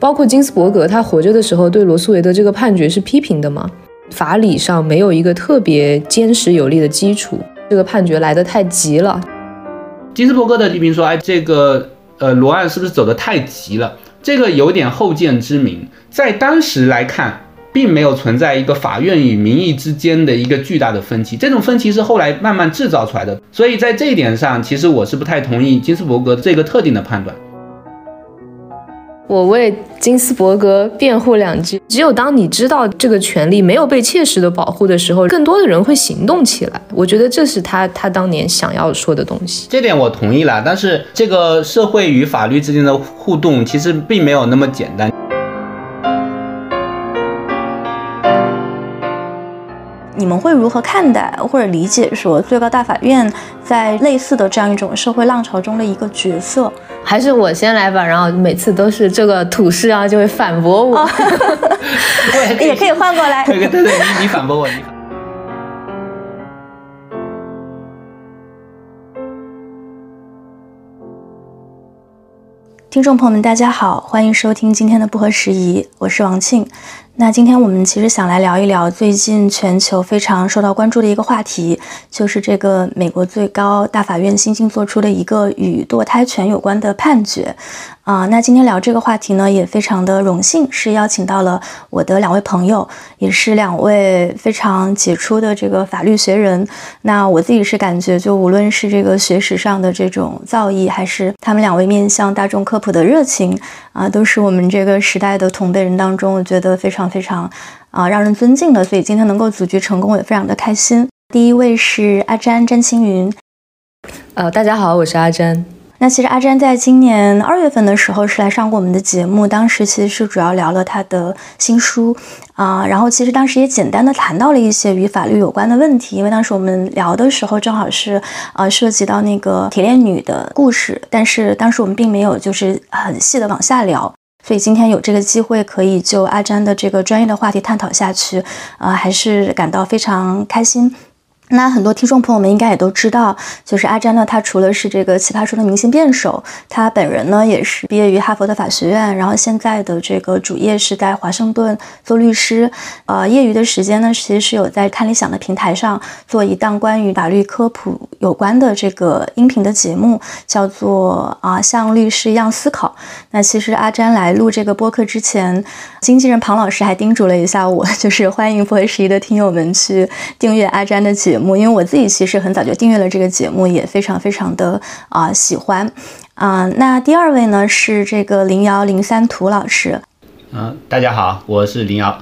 包括金斯伯格，他活着的时候对罗素韦德这个判决是批评的嘛？法理上没有一个特别坚实有力的基础，这个判决来得太急了。金斯伯格的批评说：“哎，这个呃罗案是不是走得太急了？这个有点后见之明，在当时来看，并没有存在一个法院与民意之间的一个巨大的分歧，这种分歧是后来慢慢制造出来的。所以在这一点上，其实我是不太同意金斯伯格这个特定的判断。”我为金斯伯格辩护两句。只有当你知道这个权利没有被切实的保护的时候，更多的人会行动起来。我觉得这是他他当年想要说的东西。这点我同意了，但是这个社会与法律之间的互动其实并没有那么简单。们会如何看待或者理解说最高大法院在类似的这样一种社会浪潮中的一个角色？还是我先来吧，然后每次都是这个土师啊就会反驳我，也可以换过来。对对对，你你反驳我，你反。听众朋友们，大家好，欢迎收听今天的不合时宜，我是王庆。那今天我们其实想来聊一聊最近全球非常受到关注的一个话题，就是这个美国最高大法院新近做出的一个与堕胎权有关的判决。啊，那今天聊这个话题呢，也非常的荣幸，是邀请到了我的两位朋友，也是两位非常杰出的这个法律学人。那我自己是感觉，就无论是这个学识上的这种造诣，还是他们两位面向大众科普的热情，啊，都是我们这个时代的同辈人当中，我觉得非常非常啊让人尊敬的。所以今天能够组局成功，我也非常的开心。第一位是阿詹詹青云，呃，大家好，我是阿詹。那其实阿詹在今年二月份的时候是来上过我们的节目，当时其实是主要聊了他的新书啊，然后其实当时也简单的谈到了一些与法律有关的问题，因为当时我们聊的时候正好是呃涉及到那个铁链女的故事，但是当时我们并没有就是很细的往下聊，所以今天有这个机会可以就阿詹的这个专业的话题探讨下去，呃，还是感到非常开心。那很多听众朋友们应该也都知道，就是阿詹呢，他除了是这个奇葩说的明星辩手，他本人呢也是毕业于哈佛的法学院，然后现在的这个主业是在华盛顿做律师，呃，业余的时间呢，其实是有在看理想的平台上做一档关于法律科普有关的这个音频的节目，叫做啊像律师一样思考。那其实阿詹来录这个播客之前，经纪人庞老师还叮嘱了一下我，就是欢迎不合十一的听友们去订阅阿詹的节。目，因为我自己其实很早就订阅了这个节目，也非常非常的啊喜欢啊。那第二位呢是这个零幺零三涂老师，嗯，大家好，我是零幺。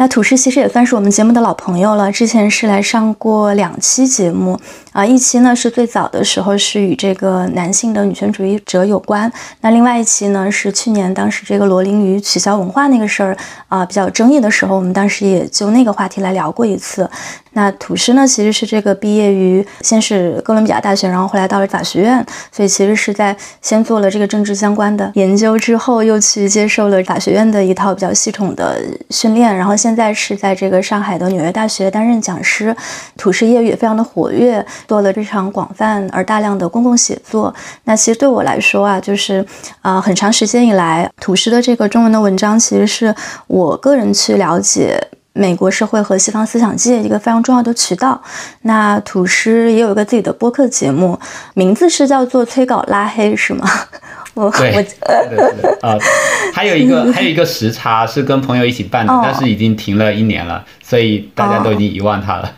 那土师其实也算是我们节目的老朋友了，之前是来上过两期节目啊，一期呢是最早的时候是与这个男性的女权主义者有关，那另外一期呢是去年当时这个罗琳与取消文化那个事儿啊比较争议的时候，我们当时也就那个话题来聊过一次。那土师呢，其实是这个毕业于先是哥伦比亚大学，然后后来到了法学院，所以其实是在先做了这个政治相关的研究之后，又去接受了法学院的一套比较系统的训练，然后现在是在这个上海的纽约大学担任讲师。土师业余也非常的活跃，做了非常广泛而大量的公共写作。那其实对我来说啊，就是啊，很长时间以来，土师的这个中文的文章，其实是我个人去了解。美国社会和西方思想界一个非常重要的渠道。那土师也有一个自己的播客节目，名字是叫做“催稿拉黑”，是吗？我我啊，还有一个还有一个时差是跟朋友一起办的，但是已经停了一年了，所以大家都已经遗忘它了。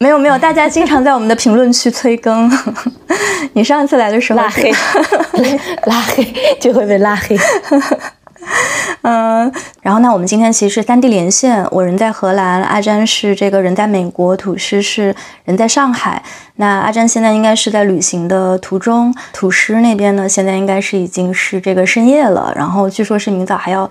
没有没有，大家经常在我们的评论区催更。你上次来的时候拉黑，拉黑就会被拉黑。嗯，然后呢，我们今天其实是三地连线，我人在荷兰，阿詹是这个人在美国，土师是人在上海。那阿詹现在应该是在旅行的途中，土师那边呢，现在应该是已经是这个深夜了，然后据说是明早还要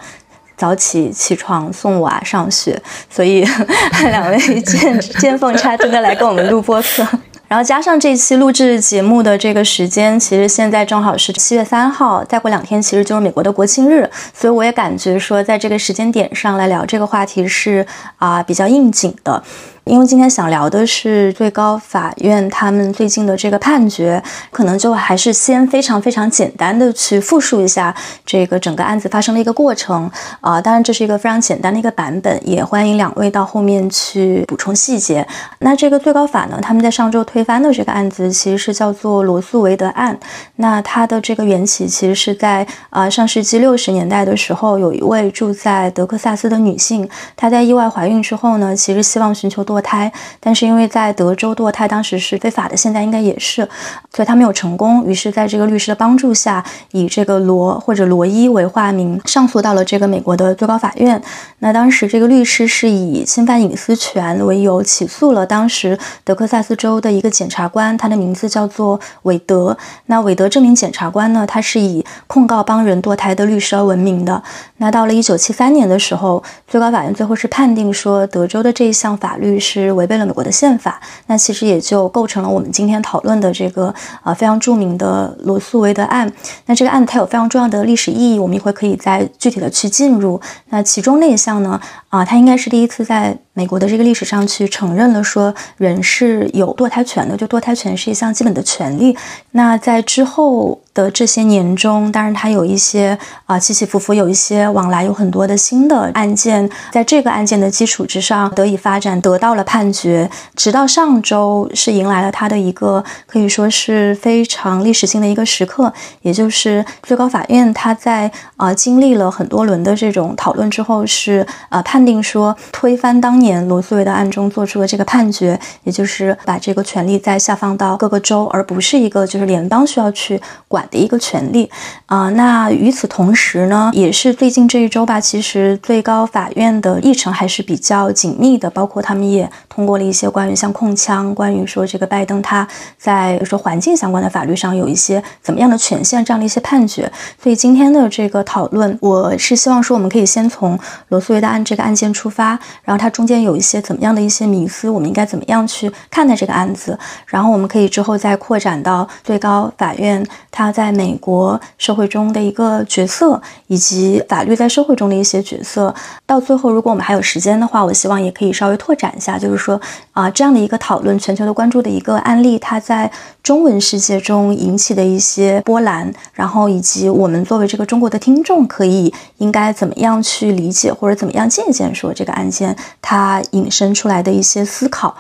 早起起床送娃上学，所以 两位见见缝插针的来跟我们录播课。然后加上这期录制节目的这个时间，其实现在正好是七月三号，再过两天其实就是美国的国庆日，所以我也感觉说，在这个时间点上来聊这个话题是啊比较应景的。因为今天想聊的是最高法院他们最近的这个判决，可能就还是先非常非常简单的去复述一下这个整个案子发生的一个过程啊。当然这是一个非常简单的一个版本，也欢迎两位到后面去补充细节。那这个最高法呢，他们在上周推翻的这个案子其实是叫做罗素韦德案。那它的这个缘起其实是在啊上世纪六十年代的时候，有一位住在德克萨斯的女性，她在意外怀孕之后呢，其实希望寻求多堕胎，但是因为在德州堕胎当时是非法的，现在应该也是，所以他没有成功。于是，在这个律师的帮助下，以这个罗或者罗伊为化名，上诉到了这个美国的最高法院。那当时这个律师是以侵犯隐私权为由起诉了当时德克萨斯州的一个检察官，他的名字叫做韦德。那韦德这名检察官呢，他是以控告帮人堕胎的律师而闻名的。那到了一九七三年的时候，最高法院最后是判定说，德州的这一项法律是违背了美国的宪法。那其实也就构成了我们今天讨论的这个啊非常著名的罗素韦德案。那这个案子它有非常重要的历史意义，我们一会可以再具体的去进入。那其中那一项呢，啊，它应该是第一次在美国的这个历史上去承认了说人是有堕胎权的，就堕胎权是一项基本的权利。那在之后。的这些年中，当然它有一些啊起起伏伏，有一些往来，有很多的新的案件，在这个案件的基础之上得以发展，得到了判决。直到上周是迎来了它的一个可以说是非常历史性的一个时刻，也就是最高法院它在啊经历了很多轮的这种讨论之后，是啊判定说推翻当年罗素韦德案中做出的这个判决，也就是把这个权利再下放到各个州，而不是一个就是联邦需要去管。的一个权利啊，那与此同时呢，也是最近这一周吧，其实最高法院的议程还是比较紧密的，包括他们也通过了一些关于像控枪，关于说这个拜登他在说环境相关的法律上有一些怎么样的权限这样的一些判决。所以今天的这个讨论，我是希望说我们可以先从罗素韦德案这个案件出发，然后它中间有一些怎么样的一些迷思，我们应该怎么样去看待这个案子，然后我们可以之后再扩展到最高法院它。在美国社会中的一个角色，以及法律在社会中的一些角色，到最后，如果我们还有时间的话，我希望也可以稍微拓展一下，就是说啊，这样的一个讨论，全球的关注的一个案例，它在中文世界中引起的一些波澜，然后以及我们作为这个中国的听众，可以应该怎么样去理解或者怎么样借鉴说这个案件它引申出来的一些思考。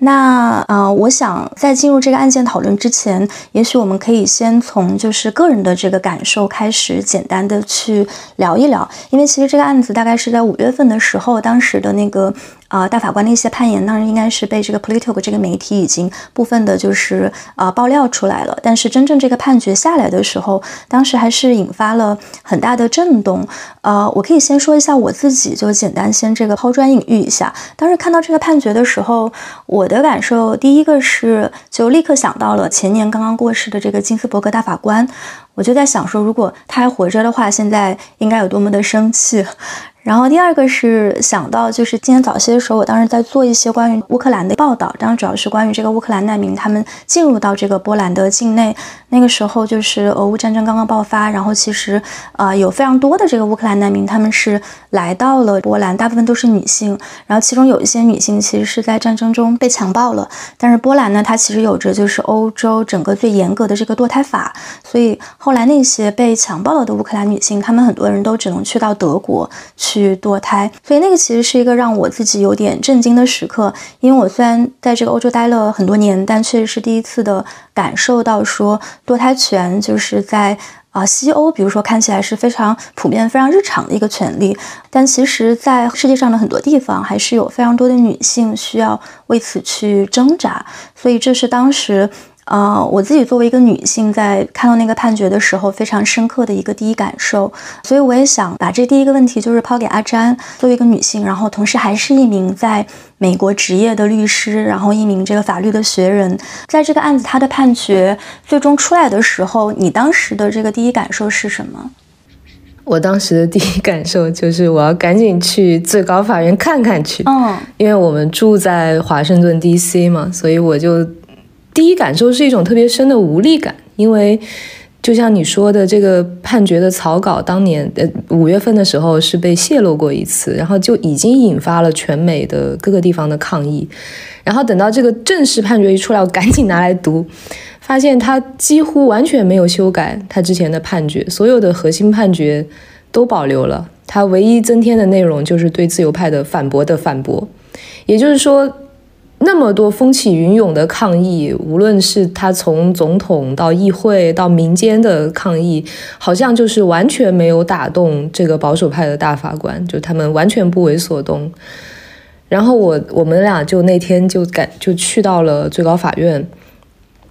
那呃，我想在进入这个案件讨论之前，也许我们可以先从就是个人的这个感受开始，简单的去聊一聊，因为其实这个案子大概是在五月份的时候，当时的那个。啊，大法官的一些判言，当然应该是被这个 Politico 这个媒体已经部分的，就是啊爆料出来了。但是真正这个判决下来的时候，当时还是引发了很大的震动。呃，我可以先说一下我自己，就简单先这个抛砖引玉一下。当时看到这个判决的时候，我的感受第一个是，就立刻想到了前年刚刚过世的这个金斯伯格大法官，我就在想说，如果他还活着的话，现在应该有多么的生气。然后第二个是想到，就是今天早些的时候，我当时在做一些关于乌克兰的报道，当然主要是关于这个乌克兰难民他们进入到这个波兰的境内。那个时候就是俄乌战争刚刚爆发，然后其实呃有非常多的这个乌克兰难民，他们是来到了波兰，大部分都是女性，然后其中有一些女性其实是在战争中被强暴了。但是波兰呢，它其实有着就是欧洲整个最严格的这个堕胎法，所以后来那些被强暴了的乌克兰女性，她们很多人都只能去到德国。去去堕胎，所以那个其实是一个让我自己有点震惊的时刻。因为我虽然在这个欧洲待了很多年，但确实是第一次的感受到说堕胎权就是在啊西欧，比如说看起来是非常普遍、非常日常的一个权利，但其实在世界上的很多地方还是有非常多的女性需要为此去挣扎。所以这是当时。呃，我自己作为一个女性，在看到那个判决的时候，非常深刻的一个第一感受，所以我也想把这第一个问题就是抛给阿詹，作为一个女性，然后同时还是一名在美国职业的律师，然后一名这个法律的学人，在这个案子他的判决最终出来的时候，你当时的这个第一感受是什么？我当时的第一感受就是我要赶紧去最高法院看看去，嗯，因为我们住在华盛顿 D.C. 嘛，所以我就。第一感受是一种特别深的无力感，因为就像你说的，这个判决的草稿当年呃五月份的时候是被泄露过一次，然后就已经引发了全美的各个地方的抗议。然后等到这个正式判决一出来，我赶紧拿来读，发现他几乎完全没有修改他之前的判决，所有的核心判决都保留了。他唯一增添的内容就是对自由派的反驳的反驳，也就是说。那么多风起云涌的抗议，无论是他从总统到议会到民间的抗议，好像就是完全没有打动这个保守派的大法官，就他们完全不为所动。然后我我们俩就那天就赶就去到了最高法院，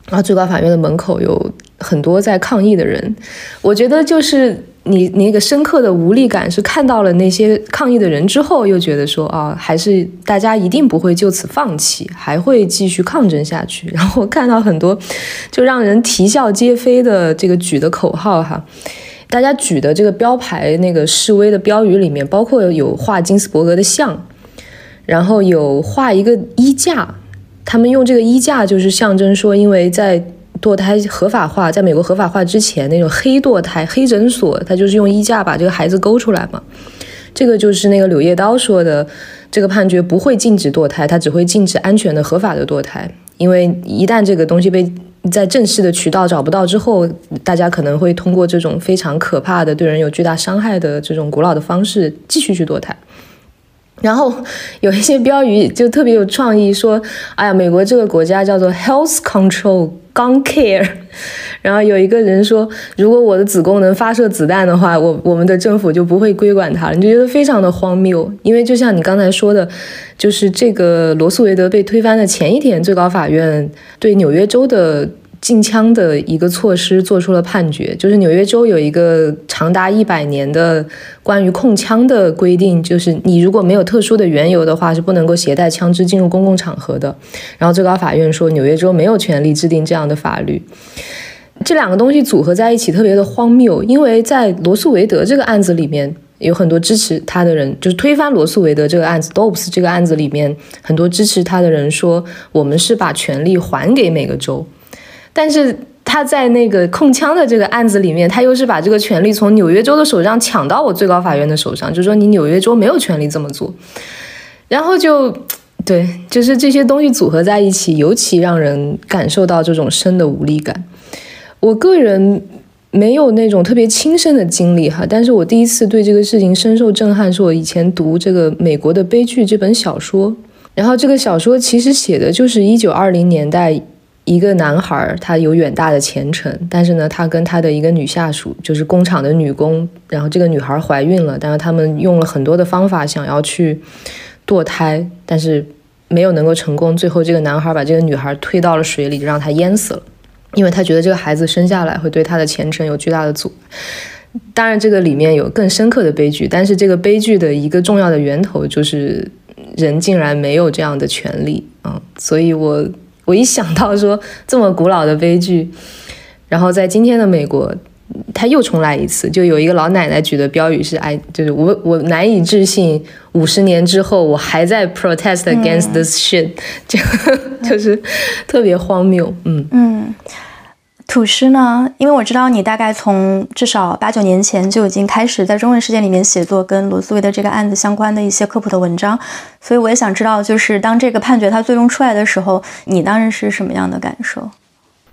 然后最高法院的门口有很多在抗议的人，我觉得就是。你那个深刻的无力感是看到了那些抗议的人之后，又觉得说啊，还是大家一定不会就此放弃，还会继续抗争下去。然后看到很多就让人啼笑皆非的这个举的口号哈，大家举的这个标牌那个示威的标语里面，包括有画金斯伯格的像，然后有画一个衣架，他们用这个衣架就是象征说，因为在。堕胎合法化，在美国合法化之前，那种黑堕胎、黑诊所，他就是用衣架把这个孩子勾出来嘛。这个就是那个柳叶刀说的，这个判决不会禁止堕胎，它只会禁止安全的、合法的堕胎。因为一旦这个东西被在正式的渠道找不到之后，大家可能会通过这种非常可怕的、对人有巨大伤害的这种古老的方式继续去堕胎。然后有一些标语就特别有创意，说：“哎呀，美国这个国家叫做 Health Control 刚 Care。”然后有一个人说：“如果我的子宫能发射子弹的话，我我们的政府就不会规管它了。”你就觉得非常的荒谬，因为就像你刚才说的，就是这个罗素韦德被推翻的前一天，最高法院对纽约州的。禁枪的一个措施做出了判决，就是纽约州有一个长达一百年的关于控枪的规定，就是你如果没有特殊的缘由的话，是不能够携带枪支进入公共场合的。然后最高法院说，纽约州没有权利制定这样的法律。这两个东西组合在一起特别的荒谬，因为在罗素韦德这个案子里面，有很多支持他的人，就是推翻罗素韦德这个案子 d o b s 这个案子里面，很多支持他的人说，我们是把权力还给每个州。但是他在那个控枪的这个案子里面，他又是把这个权利从纽约州的手上抢到我最高法院的手上，就说你纽约州没有权利这么做。然后就对，就是这些东西组合在一起，尤其让人感受到这种深的无力感。我个人没有那种特别亲身的经历哈，但是我第一次对这个事情深受震撼，是我以前读这个《美国的悲剧》这本小说，然后这个小说其实写的就是一九二零年代。一个男孩，他有远大的前程，但是呢，他跟他的一个女下属，就是工厂的女工，然后这个女孩怀孕了，但是他们用了很多的方法想要去堕胎，但是没有能够成功。最后，这个男孩把这个女孩推到了水里，让她淹死了，因为他觉得这个孩子生下来会对他的前程有巨大的阻。当然，这个里面有更深刻的悲剧，但是这个悲剧的一个重要的源头就是人竟然没有这样的权利啊，所以我。我一想到说这么古老的悲剧，然后在今天的美国，他又重来一次，就有一个老奶奶举的标语是：“哎，就是我我难以置信，五十年之后我还在 protest against this shit，就 就是特别荒谬。”嗯嗯。土诗呢？因为我知道你大概从至少八九年前就已经开始在中文世界里面写作跟罗斯威的这个案子相关的一些科普的文章，所以我也想知道，就是当这个判决它最终出来的时候，你当时是什么样的感受？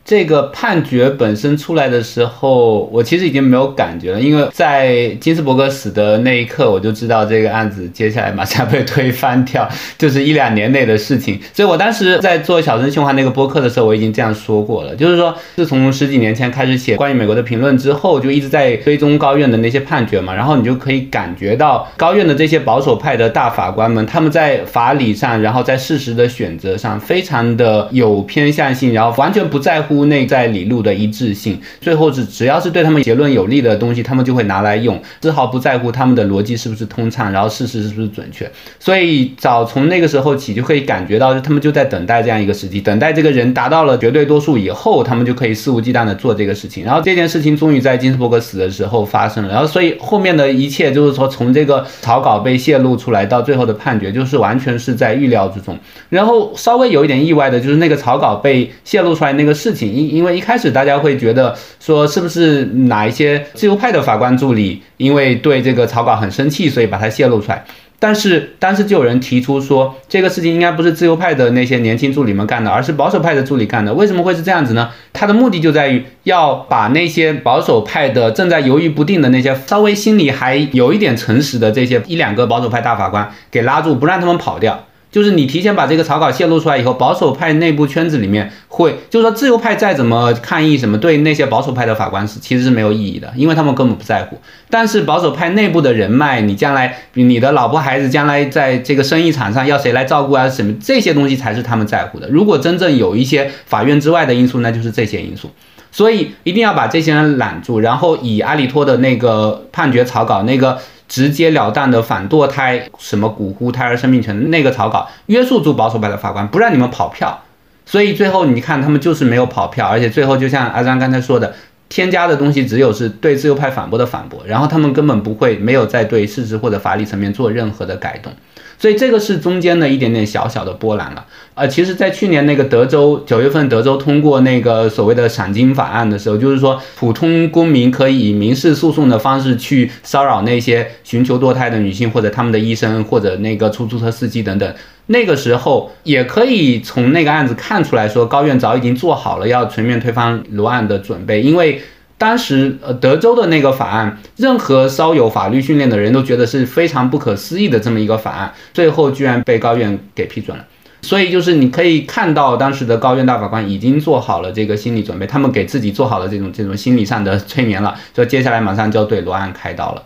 这个判决本身出来的时候，我其实已经没有感觉了，因为在金斯伯格死的那一刻，我就知道这个案子接下来马上被推翻掉，就是一两年内的事情。所以我当时在做小声循环那个播客的时候，我已经这样说过了，就是说自从十几年前开始写关于美国的评论之后，就一直在追踪高院的那些判决嘛，然后你就可以感觉到高院的这些保守派的大法官们，他们在法理上，然后在事实的选择上，非常的有偏向性，然后完全不在乎。内在理路的一致性，最后是只要是对他们结论有利的东西，他们就会拿来用，丝毫不在乎他们的逻辑是不是通畅，然后事实是不是准确。所以早从那个时候起，就可以感觉到他们就在等待这样一个时机，等待这个人达到了绝对多数以后，他们就可以肆无忌惮的做这个事情。然后这件事情终于在金斯伯格死的时候发生了。然后所以后面的一切就是说，从这个草稿被泄露出来到最后的判决，就是完全是在预料之中。然后稍微有一点意外的就是那个草稿被泄露出来那个事情。因因为一开始大家会觉得说是不是哪一些自由派的法官助理因为对这个草稿很生气，所以把它泄露出来。但是当时就有人提出说，这个事情应该不是自由派的那些年轻助理们干的，而是保守派的助理干的。为什么会是这样子呢？他的目的就在于要把那些保守派的正在犹豫不定的那些稍微心里还有一点诚实的这些一两个保守派大法官给拉住，不让他们跑掉。就是你提前把这个草稿泄露出来以后，保守派内部圈子里面会，就是说自由派再怎么抗议什么，对那些保守派的法官是其实是没有意义的，因为他们根本不在乎。但是保守派内部的人脉，你将来你的老婆孩子将来在这个生意场上要谁来照顾啊，什么这些东西才是他们在乎的。如果真正有一些法院之外的因素，那就是这些因素。所以一定要把这些人揽住，然后以阿里托的那个判决草稿那个。直截了当的反堕胎，什么骨呼胎儿生命权那个草稿，约束住保守派的法官，不让你们跑票。所以最后你看，他们就是没有跑票，而且最后就像阿张刚才说的，添加的东西只有是对自由派反驳的反驳，然后他们根本不会没有在对事实或者法理层面做任何的改动。所以这个是中间的一点点小小的波澜了，呃，其实，在去年那个德州九月份，德州通过那个所谓的赏金法案的时候，就是说普通公民可以以民事诉讼的方式去骚扰那些寻求堕胎的女性或者他们的医生或者那个出租车司机等等，那个时候也可以从那个案子看出来说，高院早已经做好了要全面推翻罗案的准备，因为。当时，呃，德州的那个法案，任何稍有法律训练的人都觉得是非常不可思议的这么一个法案，最后居然被高院给批准了。所以，就是你可以看到，当时的高院大法官已经做好了这个心理准备，他们给自己做好了这种这种心理上的催眠了，说接下来马上就要对罗案开刀了。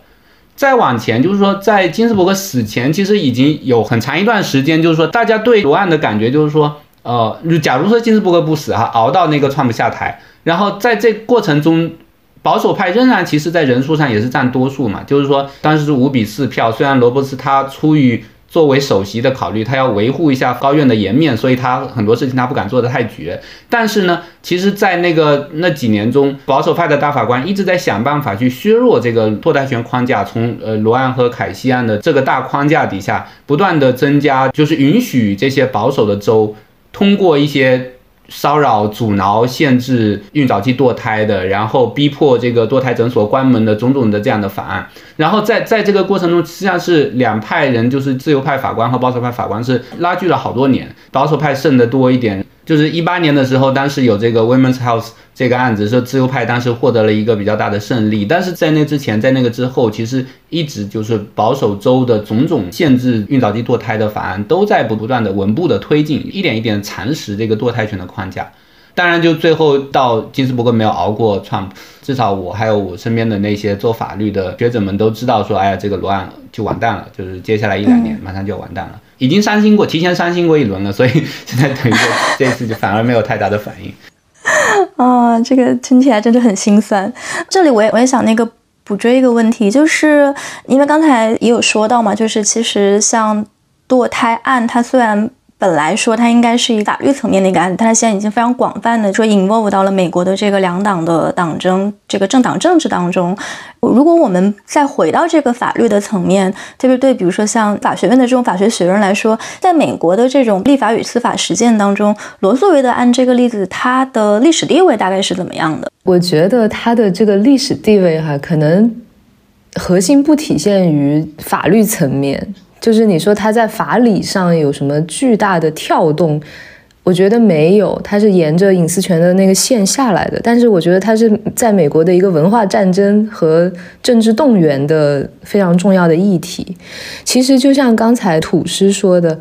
再往前，就是说，在金斯伯格死前，其实已经有很长一段时间，就是说，大家对罗案的感觉就是说，呃，假如说金斯伯格不死哈，熬到那个川普下台。然后在这过程中，保守派仍然其实，在人数上也是占多数嘛。就是说，当时是五比四票。虽然罗伯斯他出于作为首席的考虑，他要维护一下高院的颜面，所以他很多事情他不敢做得太绝。但是呢，其实，在那个那几年中，保守派的大法官一直在想办法去削弱这个堕胎权框架。从呃罗案和凯西案的这个大框架底下，不断的增加，就是允许这些保守的州通过一些。骚扰、阻挠、限制孕早期堕胎的，然后逼迫这个堕胎诊所关门的种种的这样的法案，然后在在这个过程中，实际上是两派人，就是自由派法官和保守派法官是拉锯了好多年，保守派胜的多一点。就是一八年的时候，当时有这个 Women's House 这个案子，说自由派当时获得了一个比较大的胜利。但是在那之前，在那个之后，其实一直就是保守州的种种限制孕早期堕胎的法案都在不不断的稳步的推进，一点一点蚕食这个堕胎权的框架。当然，就最后到金斯伯格没有熬过 Trump，至少我还有我身边的那些做法律的学者们都知道，说哎呀，这个罗案就完蛋了，就是接下来一两年马上就要完蛋了。已经伤心过，提前伤心过一轮了，所以现在等于说这次就反而没有太大的反应。啊，这个听起来真的很心酸。这里我也我也想那个补追一个问题，就是因为刚才也有说到嘛，就是其实像堕胎案，它虽然。本来说它应该是一法律层面的一个案子，但它现在已经非常广泛的说 involve 到了美国的这个两党的党争、这个政党政治当中。如果我们再回到这个法律的层面，特别对比如说像法学院的这种法学学生来说，在美国的这种立法与司法实践当中，罗素韦德案这个例子，它的历史地位大概是怎么样的？我觉得它的这个历史地位哈，可能核心不体现于法律层面。就是你说他在法理上有什么巨大的跳动，我觉得没有，他是沿着隐私权的那个线下来的。但是我觉得他是在美国的一个文化战争和政治动员的非常重要的议题。其实就像刚才土师说的，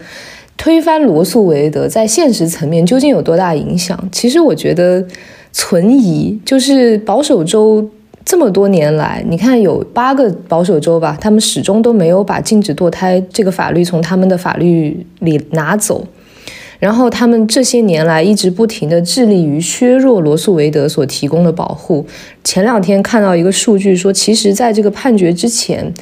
推翻罗素韦德在现实层面究竟有多大影响？其实我觉得存疑，就是保守州。这么多年来，你看有八个保守州吧，他们始终都没有把禁止堕胎这个法律从他们的法律里拿走。然后他们这些年来一直不停地致力于削弱罗素韦德所提供的保护。前两天看到一个数据说，其实在这个判决之前，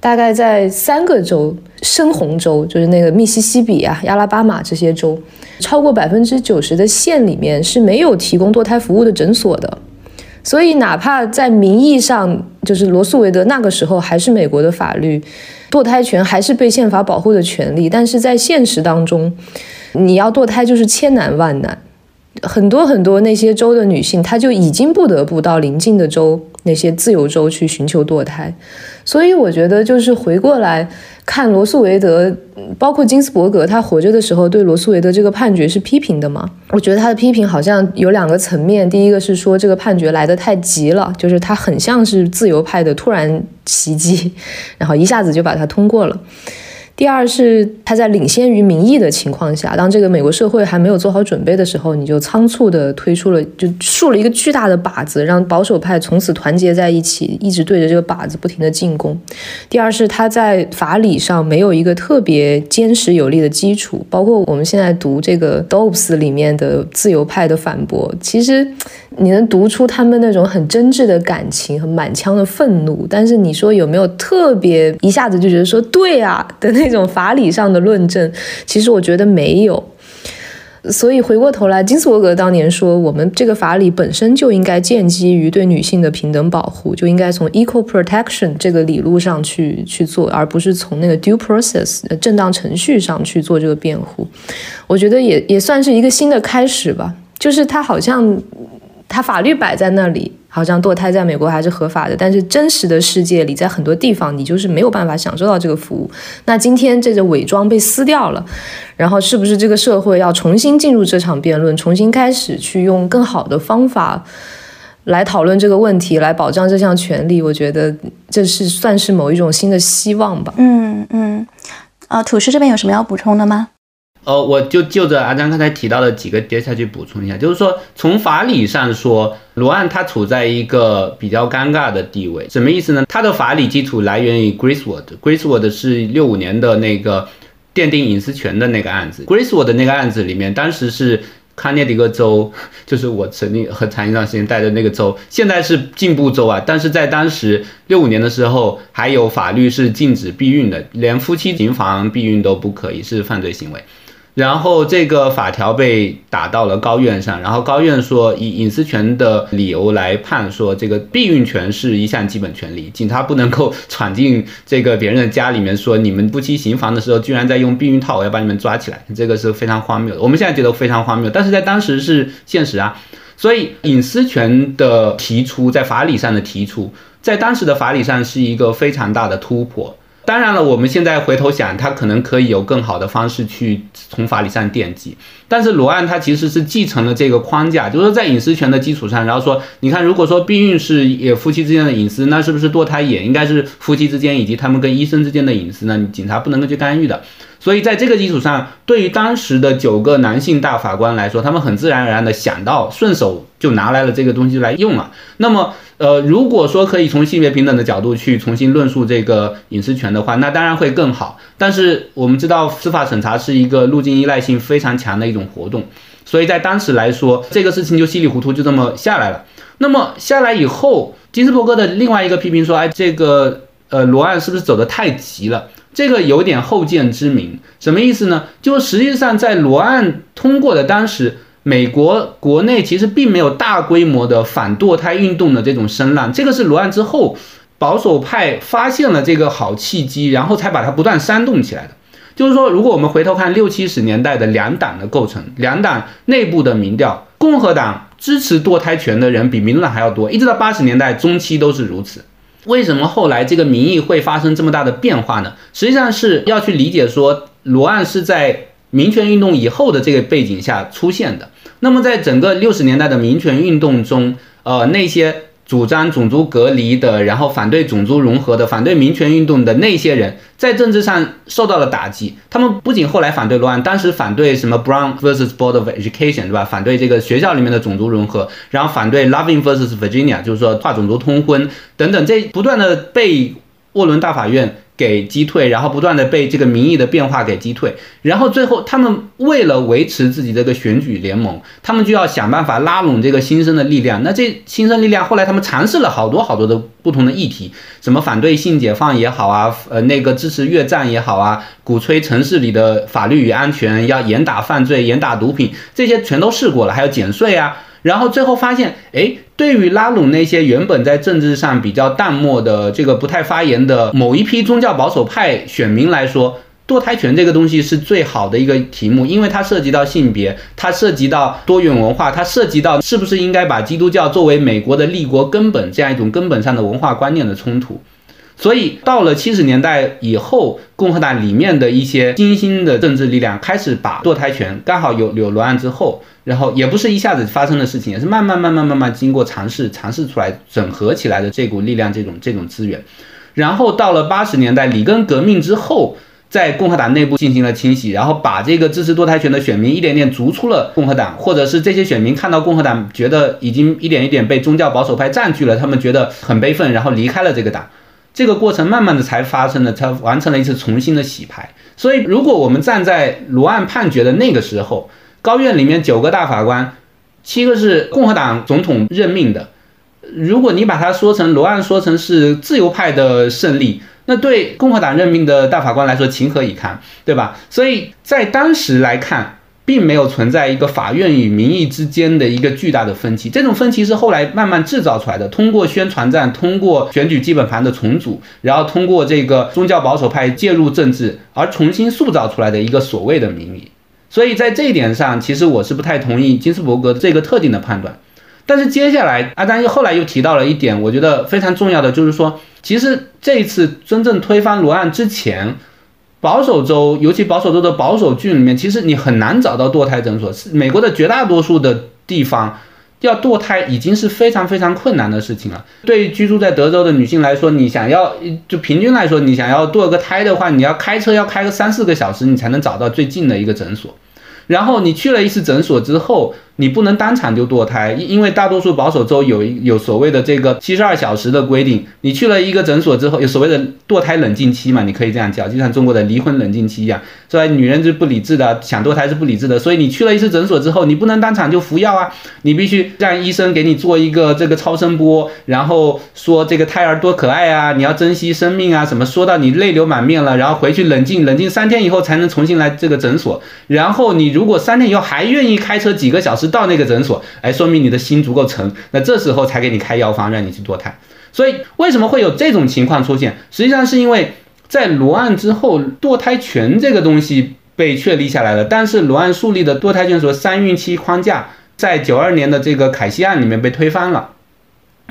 大概在三个州深红州，就是那个密西西比啊、亚拉巴马这些州，超过百分之九十的县里面是没有提供堕胎服务的诊所的。所以，哪怕在名义上，就是罗素韦德那个时候还是美国的法律，堕胎权还是被宪法保护的权利，但是在现实当中，你要堕胎就是千难万难。很多很多那些州的女性，她就已经不得不到邻近的州那些自由州去寻求堕胎。所以我觉得，就是回过来看罗素韦德，包括金斯伯格，他活着的时候对罗素韦德这个判决是批评的嘛？我觉得他的批评好像有两个层面，第一个是说这个判决来得太急了，就是他很像是自由派的突然袭击，然后一下子就把它通过了。第二是他在领先于民意的情况下，当这个美国社会还没有做好准备的时候，你就仓促的推出了，就竖了一个巨大的靶子，让保守派从此团结在一起，一直对着这个靶子不停的进攻。第二是他在法理上没有一个特别坚实有力的基础，包括我们现在读这个 Dobbs 里面的自由派的反驳，其实你能读出他们那种很真挚的感情和满腔的愤怒，但是你说有没有特别一下子就觉得说对啊的那？种法理上的论证，其实我觉得没有。所以回过头来，金斯伯格当年说，我们这个法理本身就应该建基于对女性的平等保护，就应该从 equal protection 这个理路上去去做，而不是从那个 due process 正当程序上去做这个辩护。我觉得也也算是一个新的开始吧。就是他好像他法律摆在那里。好像堕胎在美国还是合法的，但是真实的世界里，在很多地方你就是没有办法享受到这个服务。那今天这个伪装被撕掉了，然后是不是这个社会要重新进入这场辩论，重新开始去用更好的方法来讨论这个问题，来保障这项权利？我觉得这是算是某一种新的希望吧。嗯嗯，呃，土师这边有什么要补充的吗？呃，我就就着阿张刚才提到的几个接下去补充一下，就是说从法理上说，罗案它处在一个比较尴尬的地位，什么意思呢？它的法理基础来源于 Griswold，Griswold 是六五年的那个奠定隐私权的那个案子，Griswold 那个案子里面，当时是康涅狄格州，就是我曾经很长一段时间待的那个州，现在是进步州啊，但是在当时六五年的时候，还有法律是禁止避孕的，连夫妻行房避孕都不可以，是犯罪行为。然后这个法条被打到了高院上，然后高院说以隐私权的理由来判说这个避孕权是一项基本权利，警察不能够闯进这个别人的家里面说你们夫妻行房的时候居然在用避孕套，我要把你们抓起来，这个是非常荒谬的。我们现在觉得非常荒谬，但是在当时是现实啊。所以隐私权的提出，在法理上的提出，在当时的法理上是一个非常大的突破。当然了，我们现在回头想，他可能可以有更好的方式去从法理上奠基。但是罗案他其实是继承了这个框架，就是说在隐私权的基础上，然后说，你看，如果说避孕是也夫妻之间的隐私，那是不是堕胎也应该是夫妻之间以及他们跟医生之间的隐私呢？警察不能够去干预的。所以在这个基础上，对于当时的九个男性大法官来说，他们很自然而然的想到，顺手就拿来了这个东西来用了。那么。呃，如果说可以从性别平等的角度去重新论述这个隐私权的话，那当然会更好。但是我们知道，司法审查是一个路径依赖性非常强的一种活动，所以在当时来说，这个事情就稀里糊涂就这么下来了。那么下来以后，金斯伯格的另外一个批评说，哎，这个呃罗案是不是走得太急了？这个有点后见之明，什么意思呢？就实际上在罗案通过的当时。美国国内其实并没有大规模的反堕胎运动的这种声浪，这个是罗案之后保守派发现了这个好契机，然后才把它不断煽动起来的。就是说，如果我们回头看六七十年代的两党的构成，两党内部的民调，共和党支持堕胎权的人比民主党还要多，一直到八十年代中期都是如此。为什么后来这个民意会发生这么大的变化呢？实际上是要去理解说，罗案是在民权运动以后的这个背景下出现的。那么，在整个六十年代的民权运动中，呃，那些主张种族隔离的，然后反对种族融合的，反对民权运动的那些人，在政治上受到了打击。他们不仅后来反对罗安，当时反对什么 Brown vs Board of Education，对吧？反对这个学校里面的种族融合，然后反对 Loving vs Virginia，就是说跨种族通婚等等，这不断的被沃伦大法院。给击退，然后不断的被这个民意的变化给击退，然后最后他们为了维持自己这个选举联盟，他们就要想办法拉拢这个新生的力量。那这新生力量后来他们尝试了好多好多的不同的议题，什么反对性解放也好啊，呃那个支持越战也好啊，鼓吹城市里的法律与安全，要严打犯罪，严打毒品，这些全都试过了，还有减税啊。然后最后发现，哎，对于拉拢那些原本在政治上比较淡漠的、这个不太发言的某一批宗教保守派选民来说，堕胎权这个东西是最好的一个题目，因为它涉及到性别，它涉及到多元文化，它涉及到是不是应该把基督教作为美国的立国根本这样一种根本上的文化观念的冲突。所以到了七十年代以后，共和党里面的一些新兴的政治力量开始把堕胎权，刚好有有罗案之后，然后也不是一下子发生的事情，也是慢慢慢慢慢慢经过尝试尝试出来整合起来的这股力量，这种这种资源。然后到了八十年代里根革命之后，在共和党内部进行了清洗，然后把这个支持堕胎权的选民一点点逐出了共和党，或者是这些选民看到共和党觉得已经一点一点被宗教保守派占据了，他们觉得很悲愤，然后离开了这个党。这个过程慢慢的才发生了，才完成了一次重新的洗牌。所以，如果我们站在罗案判决的那个时候，高院里面九个大法官，七个是共和党总统任命的。如果你把它说成罗案说成是自由派的胜利，那对共和党任命的大法官来说情何以堪，对吧？所以在当时来看。并没有存在一个法院与民意之间的一个巨大的分歧，这种分歧是后来慢慢制造出来的，通过宣传战，通过选举基本盘的重组，然后通过这个宗教保守派介入政治而重新塑造出来的一个所谓的民意。所以在这一点上，其实我是不太同意金斯伯格这个特定的判断。但是接下来阿丹又后来又提到了一点，我觉得非常重要的，就是说，其实这一次真正推翻罗案之前。保守州，尤其保守州的保守郡里面，其实你很难找到堕胎诊所。是美国的绝大多数的地方，要堕胎已经是非常非常困难的事情了。对于居住在德州的女性来说，你想要就平均来说，你想要堕个胎的话，你要开车要开个三四个小时，你才能找到最近的一个诊所。然后你去了一次诊所之后。你不能当场就堕胎，因因为大多数保守州有有所谓的这个七十二小时的规定。你去了一个诊所之后，有所谓的堕胎冷静期嘛？你可以这样叫，就像中国的离婚冷静期一样。所以女人是不理智的，想堕胎是不理智的。所以你去了一次诊所之后，你不能当场就服药啊，你必须让医生给你做一个这个超声波，然后说这个胎儿多可爱啊，你要珍惜生命啊，什么说到你泪流满面了，然后回去冷静冷静三天以后才能重新来这个诊所。然后你如果三天以后还愿意开车几个小时。到那个诊所，哎，说明你的心足够诚，那这时候才给你开药方，让你去堕胎。所以为什么会有这种情况出现？实际上是因为在罗案之后，堕胎权这个东西被确立下来了，但是罗案树立的堕胎权所三孕期框架，在九二年的这个凯西案里面被推翻了。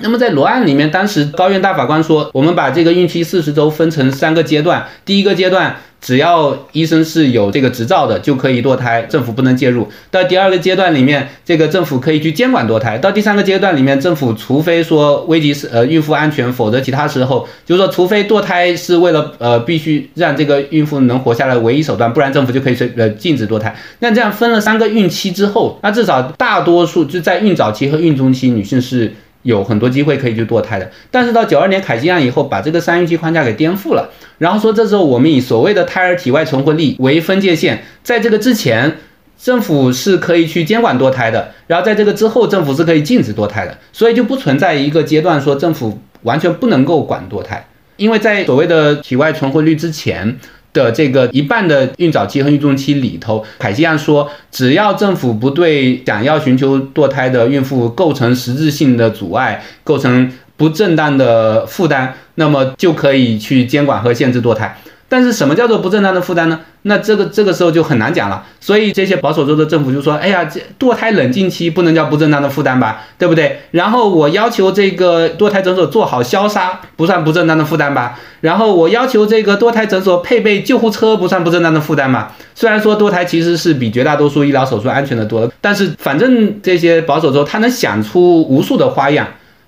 那么在罗案里面，当时高院大法官说，我们把这个孕期四十周分成三个阶段，第一个阶段。只要医生是有这个执照的，就可以堕胎，政府不能介入。到第二个阶段里面，这个政府可以去监管堕胎。到第三个阶段里面，政府除非说危及是呃孕妇安全，否则其他时候就是说，除非堕胎是为了呃必须让这个孕妇能活下来唯一手段，不然政府就可以随呃禁止堕胎。那这样分了三个孕期之后，那至少大多数就在孕早期和孕中期女性是。有很多机会可以去堕胎的，但是到九二年凯西案以后，把这个三孕期框架给颠覆了，然后说这时候我们以所谓的胎儿体外存活率为分界线，在这个之前，政府是可以去监管堕胎的，然后在这个之后，政府是可以禁止堕胎的，所以就不存在一个阶段说政府完全不能够管堕胎，因为在所谓的体外存活率之前。的这个一半的孕早期和孕中期里头，凯西安说，只要政府不对想要寻求堕胎的孕妇构成实质性的阻碍，构成不正当的负担，那么就可以去监管和限制堕胎。但是什么叫做不正当的负担呢？那这个这个时候就很难讲了。所以这些保守州的政府就说：“哎呀，这堕胎冷静期不能叫不正当的负担吧，对不对？然后我要求这个堕胎诊所做好消杀，不算不正当的负担吧？然后我要求这个堕胎诊所配备救护车，不算不正当的负担吧？虽然说堕胎其实是比绝大多数医疗手术安全的多，但是反正这些保守州他能想出无数的花样。”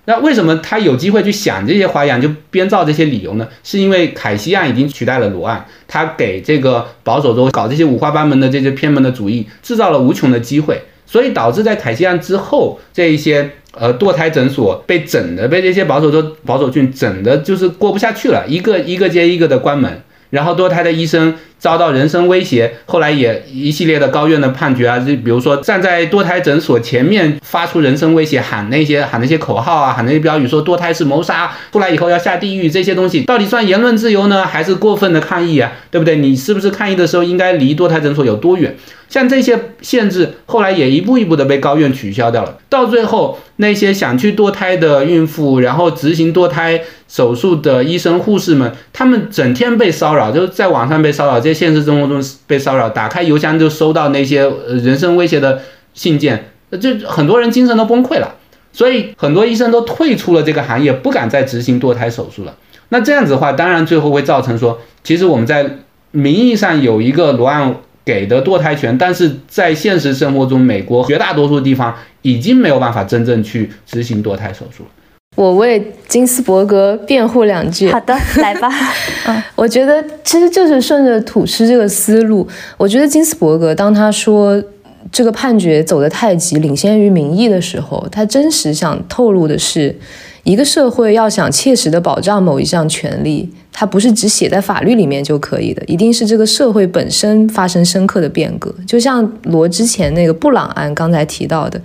那为什么他有机会去想这些花样，就编造这些理由呢？是因为凯西案已经取代了罗案，他给这个保守州搞这些五花八门的这些偏门的主义制造了无穷的机会，所以导致在凯西案之后，这一些呃堕胎诊所被整的，被这些保守州保守郡整的，就是过不下去了，一个一个接一个的关门，然后堕胎的医生。遭到人身威胁，后来也一系列的高院的判决啊，就比如说站在堕胎诊所前面发出人身威胁，喊那些喊那些口号啊，喊那些标语，说堕胎是谋杀，出来以后要下地狱，这些东西到底算言论自由呢，还是过分的抗议啊？对不对？你是不是抗议的时候应该离堕胎诊所有多远？像这些限制，后来也一步一步的被高院取消掉了。到最后，那些想去堕胎的孕妇，然后执行堕胎手术的医生护士们，他们整天被骚扰，就是在网上被骚扰。在现实生活中被骚扰，打开邮箱就收到那些人身威胁的信件，就很多人精神都崩溃了。所以很多医生都退出了这个行业，不敢再执行堕胎手术了。那这样子的话，当然最后会造成说，其实我们在名义上有一个罗案给的堕胎权，但是在现实生活中，美国绝大多数地方已经没有办法真正去执行堕胎手术了。我为金斯伯格辩护两句。好的，来吧。嗯，我觉得其实就是顺着土师这个思路，我觉得金斯伯格当他说。这个判决走得太急，领先于民意的时候，他真实想透露的是，一个社会要想切实的保障某一项权利，它不是只写在法律里面就可以的，一定是这个社会本身发生深刻的变革。就像罗之前那个布朗案刚才提到的，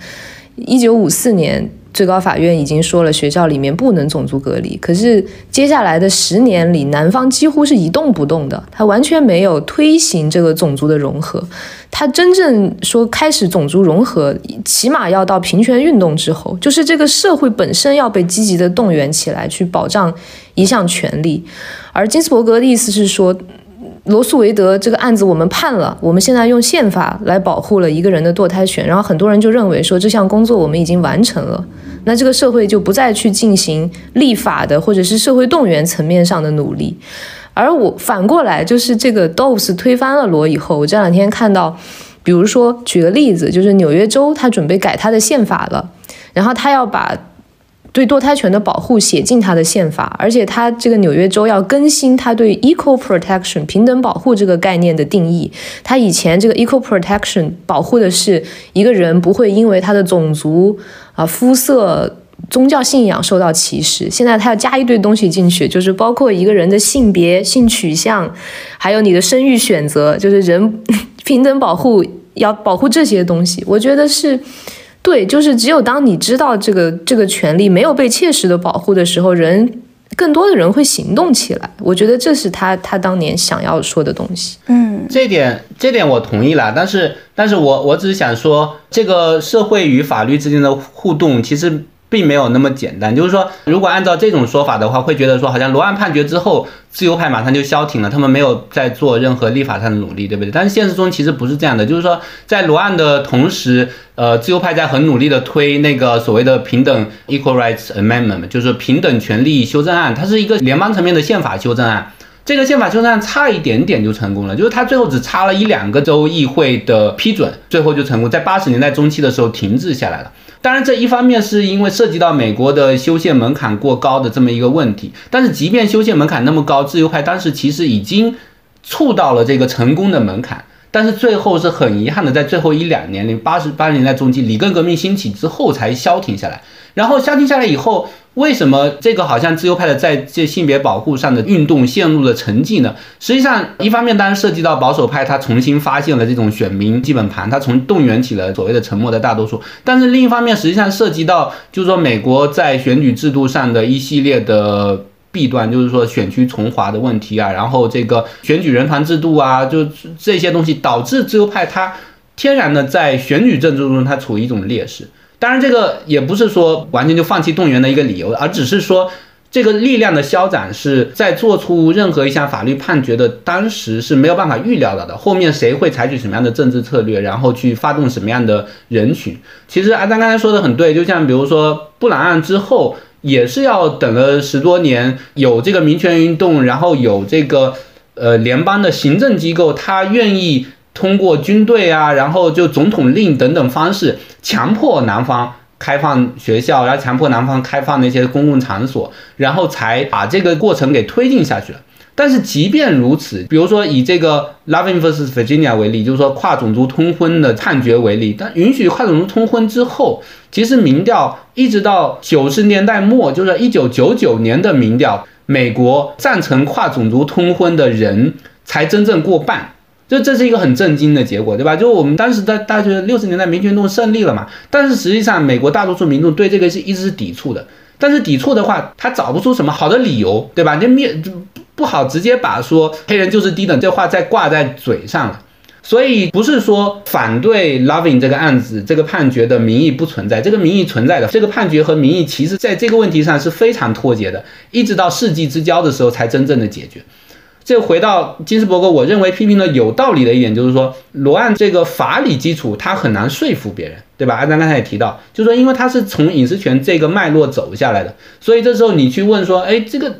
一九五四年。最高法院已经说了，学校里面不能种族隔离。可是接下来的十年里，南方几乎是一动不动的，他完全没有推行这个种族的融合。他真正说开始种族融合，起码要到平权运动之后，就是这个社会本身要被积极的动员起来，去保障一项权利。而金斯伯格的意思是说。罗素维德这个案子我们判了，我们现在用宪法来保护了一个人的堕胎权，然后很多人就认为说这项工作我们已经完成了，那这个社会就不再去进行立法的或者是社会动员层面上的努力，而我反过来就是这个 d o s 推翻了罗以后，我这两天看到，比如说举个例子，就是纽约州他准备改他的宪法了，然后他要把。对堕胎权的保护写进他的宪法，而且他这个纽约州要更新他对 equal protection 平等保护这个概念的定义。他以前这个 equal protection 保护的是一个人不会因为他的种族啊、肤色、宗教信仰受到歧视。现在他要加一堆东西进去，就是包括一个人的性别、性取向，还有你的生育选择，就是人 平等保护要保护这些东西。我觉得是。对，就是只有当你知道这个这个权利没有被切实的保护的时候，人更多的人会行动起来。我觉得这是他他当年想要说的东西。嗯，这点这点我同意了，但是但是我我只是想说，这个社会与法律之间的互动其实。并没有那么简单，就是说，如果按照这种说法的话，会觉得说，好像罗案判决之后，自由派马上就消停了，他们没有在做任何立法上的努力，对不对？但是现实中其实不是这样的，就是说，在罗案的同时，呃，自由派在很努力的推那个所谓的平等 （Equal Rights Amendment），就是平等权利修正案，它是一个联邦层面的宪法修正案。这个宪法修正案差一点点就成功了，就是它最后只差了一两个州议会的批准，最后就成功，在八十年代中期的时候停滞下来了。当然，这一方面是因为涉及到美国的修宪门槛过高的这么一个问题。但是，即便修宪门槛那么高，自由派当时其实已经触到了这个成功的门槛。但是最后是很遗憾的，在最后一两年里，八十八年代中期里根革命兴起之后才消停下来。然后消停下来以后。为什么这个好像自由派的在这性别保护上的运动陷入了沉寂呢？实际上，一方面当然涉及到保守派他重新发现了这种选民基本盘，他从动员起了所谓的沉默的大多数。但是另一方面，实际上涉及到就是说美国在选举制度上的一系列的弊端，就是说选区重划的问题啊，然后这个选举人团制度啊，就这些东西导致自由派他天然的在选举政治中他处于一种劣势。当然，这个也不是说完全就放弃动员的一个理由，而只是说这个力量的消长是在做出任何一项法律判决的当时是没有办法预料到的。后面谁会采取什么样的政治策略，然后去发动什么样的人群？其实阿丹刚才说的很对，就像比如说布朗案之后，也是要等了十多年，有这个民权运动，然后有这个呃联邦的行政机构，他愿意。通过军队啊，然后就总统令等等方式，强迫南方开放学校，然后强迫南方开放那些公共场所，然后才把这个过程给推进下去了。但是即便如此，比如说以这个 Loving vs Virginia 为例，就是说跨种族通婚的判决为例，但允许跨种族通婚之后，其实民调一直到九十年代末，就是一九九九年的民调，美国赞成跨种族通婚的人才真正过半。就这是一个很震惊的结果，对吧？就是我们当时在大学六十年代民权运动胜利了嘛，但是实际上美国大多数民众对这个是一直是抵触的。但是抵触的话，他找不出什么好的理由，对吧？就灭不好直接把说黑人就是低等这话再挂在嘴上了。所以不是说反对 Loving 这个案子这个判决的民意不存在，这个民意存在的，这个判决和民意其实在这个问题上是非常脱节的，一直到世纪之交的时候才真正的解决。这回到金斯伯格，我认为批评的有道理的一点就是说，罗案这个法理基础他很难说服别人，对吧？阿丹刚才也提到，就是说因为他是从隐私权这个脉络走下来的，所以这时候你去问说，哎，这个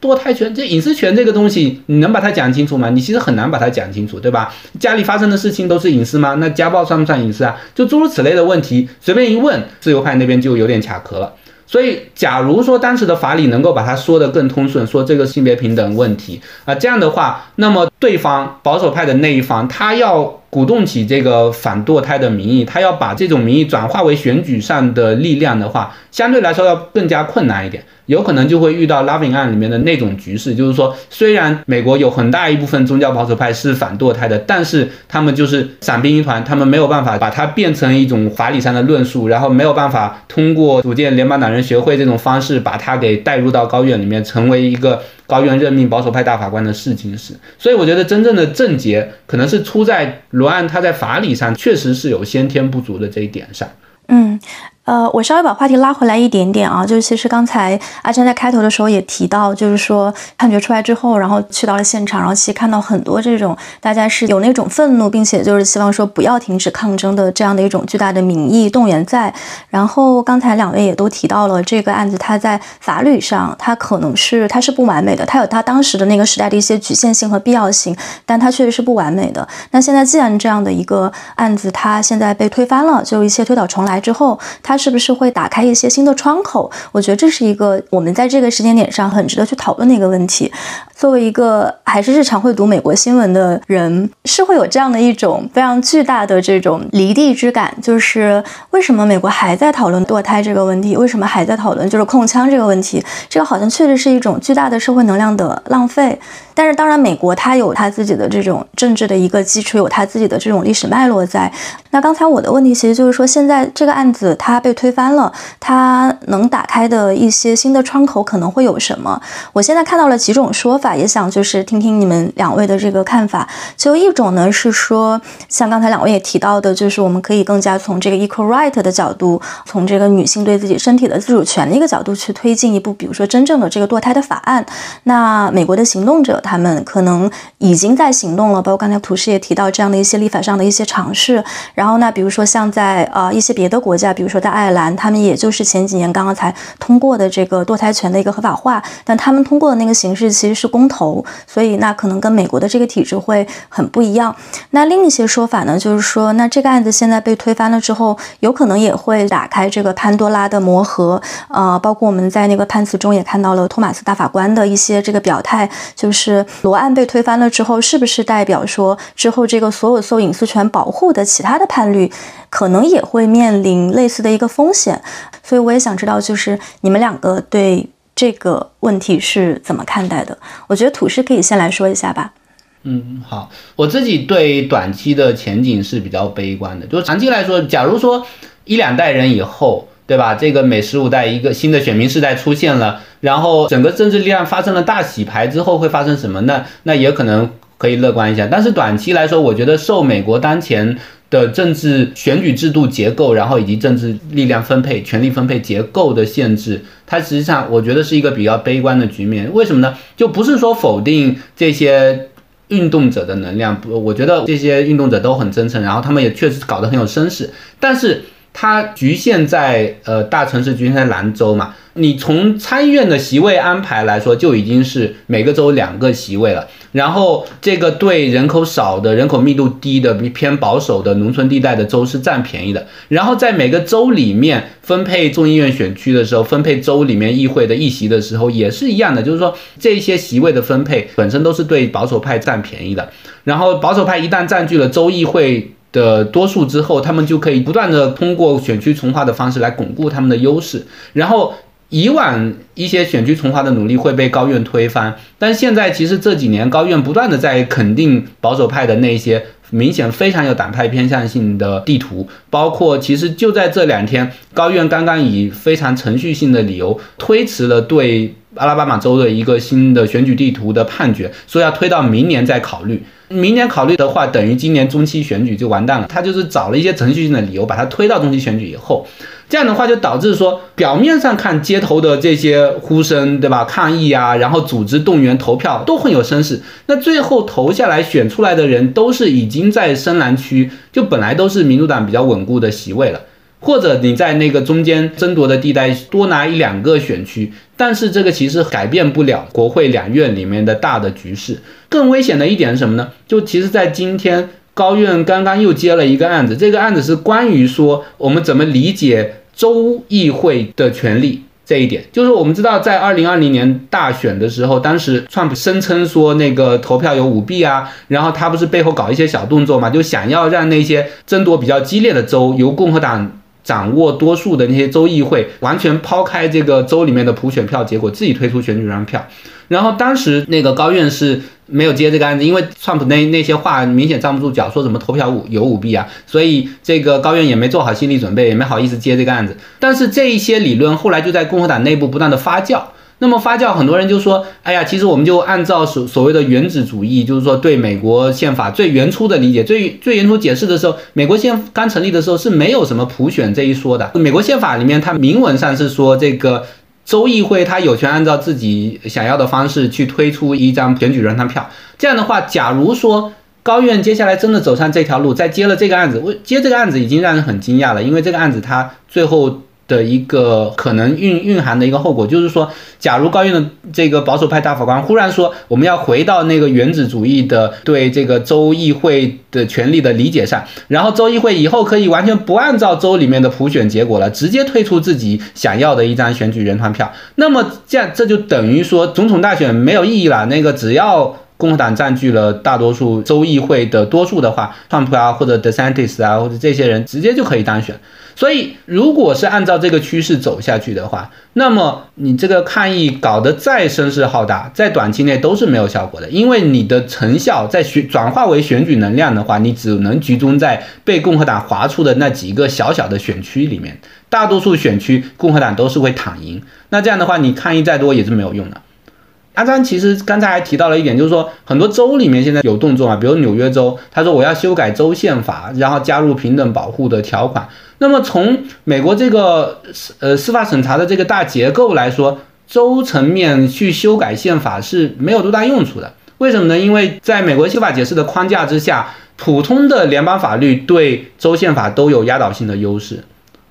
堕胎权、这隐私权这个东西，你能把它讲清楚吗？你其实很难把它讲清楚，对吧？家里发生的事情都是隐私吗？那家暴算不算隐私啊？就诸如此类的问题，随便一问，自由派那边就有点卡壳了。所以，假如说当时的法理能够把它说得更通顺，说这个性别平等问题啊，这样的话，那么对方保守派的那一方，他要鼓动起这个反堕胎的民意，他要把这种民意转化为选举上的力量的话，相对来说要更加困难一点。有可能就会遇到拉维案里面的那种局势，就是说，虽然美国有很大一部分宗教保守派是反堕胎的，但是他们就是散兵一团，他们没有办法把它变成一种法理上的论述，然后没有办法通过组建联邦党人学会这种方式把它给带入到高院里面，成为一个高院任命保守派大法官的试金石。所以我觉得真正的症结可能是出在罗案他在法理上确实是有先天不足的这一点上。嗯。呃，我稍微把话题拉回来一点点啊，就是其实刚才阿珍在开头的时候也提到，就是说判决出来之后，然后去到了现场，然后其实看到很多这种大家是有那种愤怒，并且就是希望说不要停止抗争的这样的一种巨大的民意动员在。然后刚才两位也都提到了这个案子，它在法律上它可能是它是不完美的，它有它当时的那个时代的一些局限性和必要性，但它确实是不完美的。那现在既然这样的一个案子它现在被推翻了，就一切推倒重来之后，它。是不是会打开一些新的窗口？我觉得这是一个我们在这个时间点上很值得去讨论的一个问题。作为一个还是日常会读美国新闻的人，是会有这样的一种非常巨大的这种离地之感，就是为什么美国还在讨论堕胎这个问题？为什么还在讨论就是控枪这个问题？这个好像确实是一种巨大的社会能量的浪费。但是当然，美国它有它自己的这种政治的一个基础，有它自己的这种历史脉络在。那刚才我的问题其实就是说，现在这个案子它被推翻了，它能打开的一些新的窗口可能会有什么？我现在看到了几种说法，也想就是听听你们两位的这个看法。就一种呢是说，像刚才两位也提到的，就是我们可以更加从这个 equal right 的角度，从这个女性对自己身体的自主权的一个角度去推进一步，比如说真正的这个堕胎的法案。那美国的行动者。他们可能已经在行动了，包括刚才图师也提到这样的一些立法上的一些尝试。然后呢，比如说像在呃一些别的国家，比如说在爱尔兰，他们也就是前几年刚刚才通过的这个堕胎权的一个合法化，但他们通过的那个形式其实是公投，所以那可能跟美国的这个体制会很不一样。那另一些说法呢，就是说那这个案子现在被推翻了之后，有可能也会打开这个潘多拉的魔盒。呃，包括我们在那个判词中也看到了托马斯大法官的一些这个表态，就是。罗案被推翻了之后，是不是代表说之后这个所有受隐私权保护的其他的判例，可能也会面临类似的一个风险？所以我也想知道，就是你们两个对这个问题是怎么看待的？我觉得土师可以先来说一下吧。嗯，好，我自己对短期的前景是比较悲观的。就是长期来说，假如说一两代人以后。对吧？这个每十五代一个新的选民世代出现了，然后整个政治力量发生了大洗牌之后会发生什么？那那也可能可以乐观一下。但是短期来说，我觉得受美国当前的政治选举制度结构，然后以及政治力量分配、权力分配结构的限制，它实际上我觉得是一个比较悲观的局面。为什么呢？就不是说否定这些运动者的能量，不，我觉得这些运动者都很真诚，然后他们也确实搞得很有声势，但是。它局限在呃大城市，局限在兰州嘛。你从参议院的席位安排来说，就已经是每个州两个席位了。然后这个对人口少的、人口密度低的、偏保守的农村地带的州是占便宜的。然后在每个州里面分配众议院选区的时候，分配州里面议会的议席的时候也是一样的，就是说这些席位的分配本身都是对保守派占便宜的。然后保守派一旦占据了州议会。的多数之后，他们就可以不断的通过选区重划的方式来巩固他们的优势。然后以往一些选区重划的努力会被高院推翻，但现在其实这几年高院不断的在肯定保守派的那些明显非常有党派偏向性的地图，包括其实就在这两天，高院刚刚以非常程序性的理由推迟了对。阿拉巴马州的一个新的选举地图的判决，说要推到明年再考虑。明年考虑的话，等于今年中期选举就完蛋了。他就是找了一些程序性的理由，把它推到中期选举以后。这样的话就导致说，表面上看街头的这些呼声，对吧？抗议啊，然后组织动员投票都很有声势。那最后投下来选出来的人，都是已经在深蓝区，就本来都是民主党比较稳固的席位了。或者你在那个中间争夺的地带多拿一两个选区，但是这个其实改变不了国会两院里面的大的局势。更危险的一点是什么呢？就其实，在今天高院刚刚又接了一个案子，这个案子是关于说我们怎么理解州议会的权利这一点。就是我们知道，在二零二零年大选的时候，当时川普声称说那个投票有舞弊啊，然后他不是背后搞一些小动作嘛，就想要让那些争夺比较激烈的州由共和党。掌握多数的那些州议会，完全抛开这个州里面的普选票结果，自己推出选举人票。然后当时那个高院是没有接这个案子，因为川普那那些话明显站不住脚，说什么投票舞有舞弊啊，所以这个高院也没做好心理准备，也没好意思接这个案子。但是这一些理论后来就在共和党内部不断的发酵。那么发酵，很多人就说：“哎呀，其实我们就按照所所谓的原子主义，就是说对美国宪法最原初的理解，最最原初解释的时候，美国宪刚成立的时候是没有什么普选这一说的。美国宪法里面，它明文上是说，这个州议会它有权按照自己想要的方式去推出一张选举人团票。这样的话，假如说高院接下来真的走上这条路，再接了这个案子，接这个案子已经让人很惊讶了，因为这个案子它最后。”的一个可能蕴蕴含的一个后果，就是说，假如高院的这个保守派大法官忽然说，我们要回到那个原子主义的对这个州议会的权利的理解上，然后州议会以后可以完全不按照州里面的普选结果了，直接推出自己想要的一张选举人团票，那么这样这就等于说总统大选没有意义了。那个只要共和党占据了大多数州议会的多数的话，川普啊或者 DeSantis 啊或者这些人直接就可以当选。所以，如果是按照这个趋势走下去的话，那么你这个抗议搞得再声势浩大，在短期内都是没有效果的，因为你的成效在选转化为选举能量的话，你只能集中在被共和党划出的那几个小小的选区里面，大多数选区共和党都是会躺赢。那这样的话，你抗议再多也是没有用的。阿詹其实刚才还提到了一点，就是说很多州里面现在有动作啊，比如纽约州，他说我要修改州宪法，然后加入平等保护的条款。那么从美国这个呃司法审查的这个大结构来说，州层面去修改宪法是没有多大用处的。为什么呢？因为在美国宪法解释的框架之下，普通的联邦法律对州宪法都有压倒性的优势，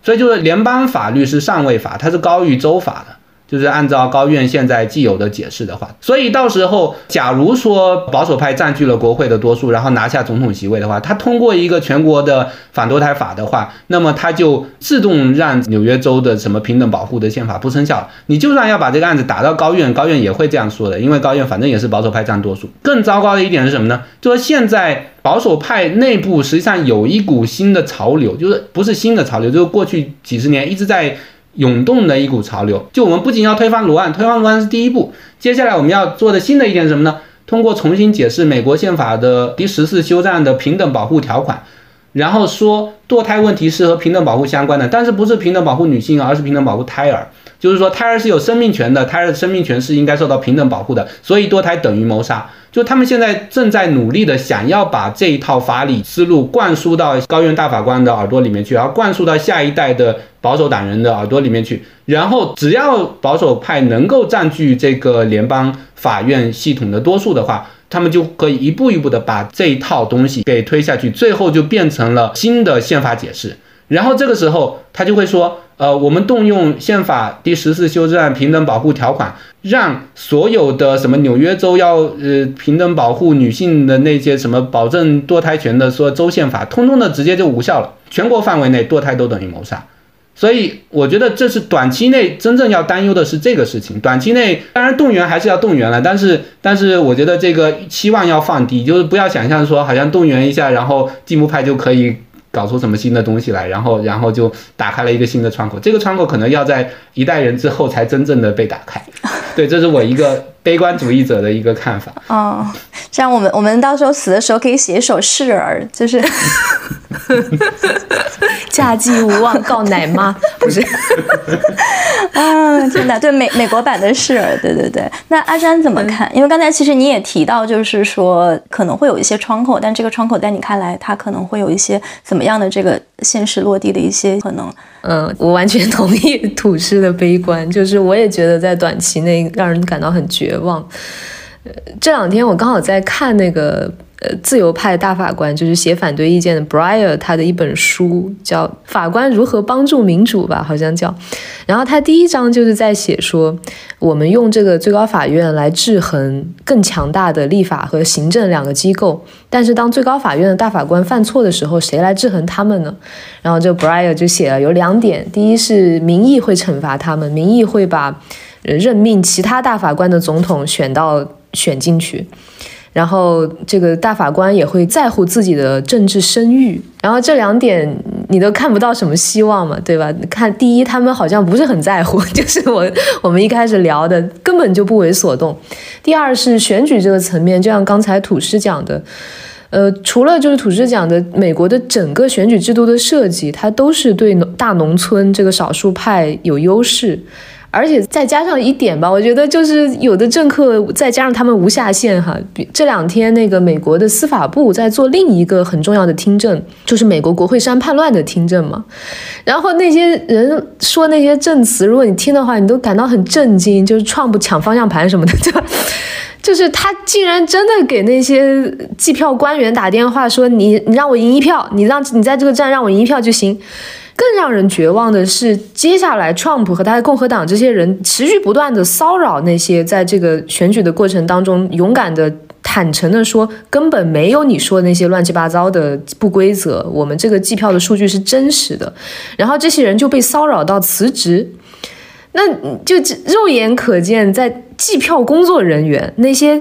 所以就是联邦法律是上位法，它是高于州法的。就是按照高院现在既有的解释的话，所以到时候假如说保守派占据了国会的多数，然后拿下总统席位的话，他通过一个全国的反堕胎法的话，那么他就自动让纽约州的什么平等保护的宪法不生效。你就算要把这个案子打到高院，高院也会这样说的，因为高院反正也是保守派占多数。更糟糕的一点是什么呢？就是现在保守派内部实际上有一股新的潮流，就是不是新的潮流，就是过去几十年一直在。涌动的一股潮流，就我们不仅要推翻罗案，推翻罗案是第一步，接下来我们要做的新的一点是什么呢？通过重新解释美国宪法的第十四修正案的平等保护条款，然后说堕胎问题是和平等保护相关的，但是不是平等保护女性，而是平等保护胎儿，就是说胎儿是有生命权的，胎儿的生命权是应该受到平等保护的，所以堕胎等于谋杀。就他们现在正在努力的想要把这一套法理思路灌输到高院大法官的耳朵里面去，然后灌输到下一代的保守党人的耳朵里面去。然后只要保守派能够占据这个联邦法院系统的多数的话，他们就可以一步一步的把这一套东西给推下去，最后就变成了新的宪法解释。然后这个时候他就会说。呃，我们动用宪法第十四修正案平等保护条款，让所有的什么纽约州要呃平等保护女性的那些什么保证堕胎权的说州宪法，通通的直接就无效了。全国范围内堕胎都等于谋杀，所以我觉得这是短期内真正要担忧的是这个事情。短期内当然动员还是要动员了，但是但是我觉得这个期望要放低，就是不要想象说好像动员一下，然后进步派就可以。搞出什么新的东西来，然后，然后就打开了一个新的窗口。这个窗口可能要在一代人之后才真正的被打开。对，这是我一个悲观主义者的一个看法。哦，这样我们我们到时候死的时候可以写一首示儿，就是 嫁鸡无望告奶妈，不是？啊，天哪！对美美国版的示儿，对对对。那阿詹怎么看？因为刚才其实你也提到，就是说可能会有一些窗口，但这个窗口在你看来，它可能会有一些怎么样的这个现实落地的一些可能？嗯，我完全同意土师的悲观，就是我也觉得在短期内让人感到很绝望。呃，这两天我刚好在看那个。呃，自由派大法官就是写反对意见的 Breyer，他的一本书叫《法官如何帮助民主》吧，好像叫。然后他第一章就是在写说，我们用这个最高法院来制衡更强大的立法和行政两个机构，但是当最高法院的大法官犯错的时候，谁来制衡他们呢？然后这 Breyer 就写了有两点，第一是民意会惩罚他们，民意会把任命其他大法官的总统选到选进去。然后这个大法官也会在乎自己的政治声誉，然后这两点你都看不到什么希望嘛，对吧？看第一，他们好像不是很在乎，就是我我们一开始聊的根本就不为所动。第二是选举这个层面，就像刚才土师讲的，呃，除了就是土师讲的，美国的整个选举制度的设计，它都是对大农村这个少数派有优势。而且再加上一点吧，我觉得就是有的政客再加上他们无下限哈。这两天那个美国的司法部在做另一个很重要的听证，就是美国国会山叛乱的听证嘛。然后那些人说那些证词，如果你听的话，你都感到很震惊，就是创不抢方向盘什么的，对吧？就是他竟然真的给那些计票官员打电话说：“你你让我赢一票，你让你在这个站让我赢一票就行。”更让人绝望的是，接下来 Trump 和他的共和党这些人持续不断的骚扰那些在这个选举的过程当中勇敢的、坦诚的说根本没有你说的那些乱七八糟的不规则，我们这个计票的数据是真实的。然后这些人就被骚扰到辞职，那就肉眼可见，在计票工作人员那些。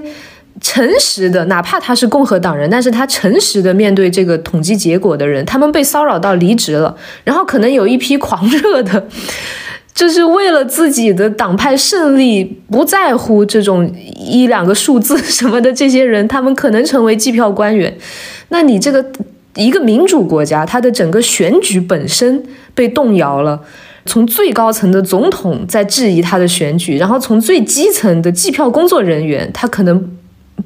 诚实的，哪怕他是共和党人，但是他诚实的面对这个统计结果的人，他们被骚扰到离职了。然后可能有一批狂热的，就是为了自己的党派胜利，不在乎这种一两个数字什么的这些人，他们可能成为计票官员。那你这个一个民主国家，它的整个选举本身被动摇了，从最高层的总统在质疑他的选举，然后从最基层的计票工作人员，他可能。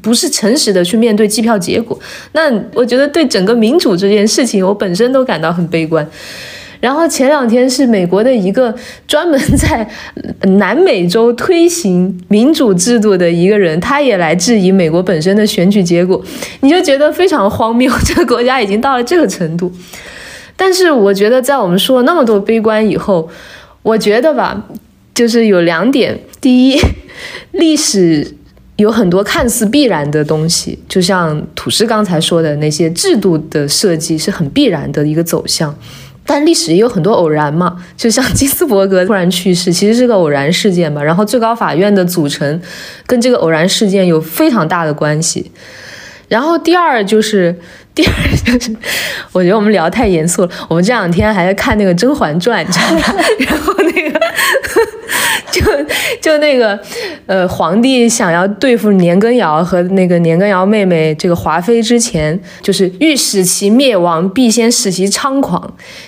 不是诚实的去面对计票结果，那我觉得对整个民主这件事情，我本身都感到很悲观。然后前两天是美国的一个专门在南美洲推行民主制度的一个人，他也来质疑美国本身的选举结果，你就觉得非常荒谬，这个国家已经到了这个程度。但是我觉得在我们说了那么多悲观以后，我觉得吧，就是有两点：第一，历史。有很多看似必然的东西，就像土师刚才说的那些制度的设计是很必然的一个走向，但历史也有很多偶然嘛。就像金斯伯格突然去世，其实是个偶然事件嘛。然后最高法院的组成跟这个偶然事件有非常大的关系。然后第二就是，第二就是，我觉得我们聊太严肃了。我们这两天还在看那个《甄嬛传》，你知道吗？然后那个。就就那个，呃，皇帝想要对付年羹尧和那个年羹尧妹妹这个华妃之前，就是欲使其灭亡，必先使其猖狂。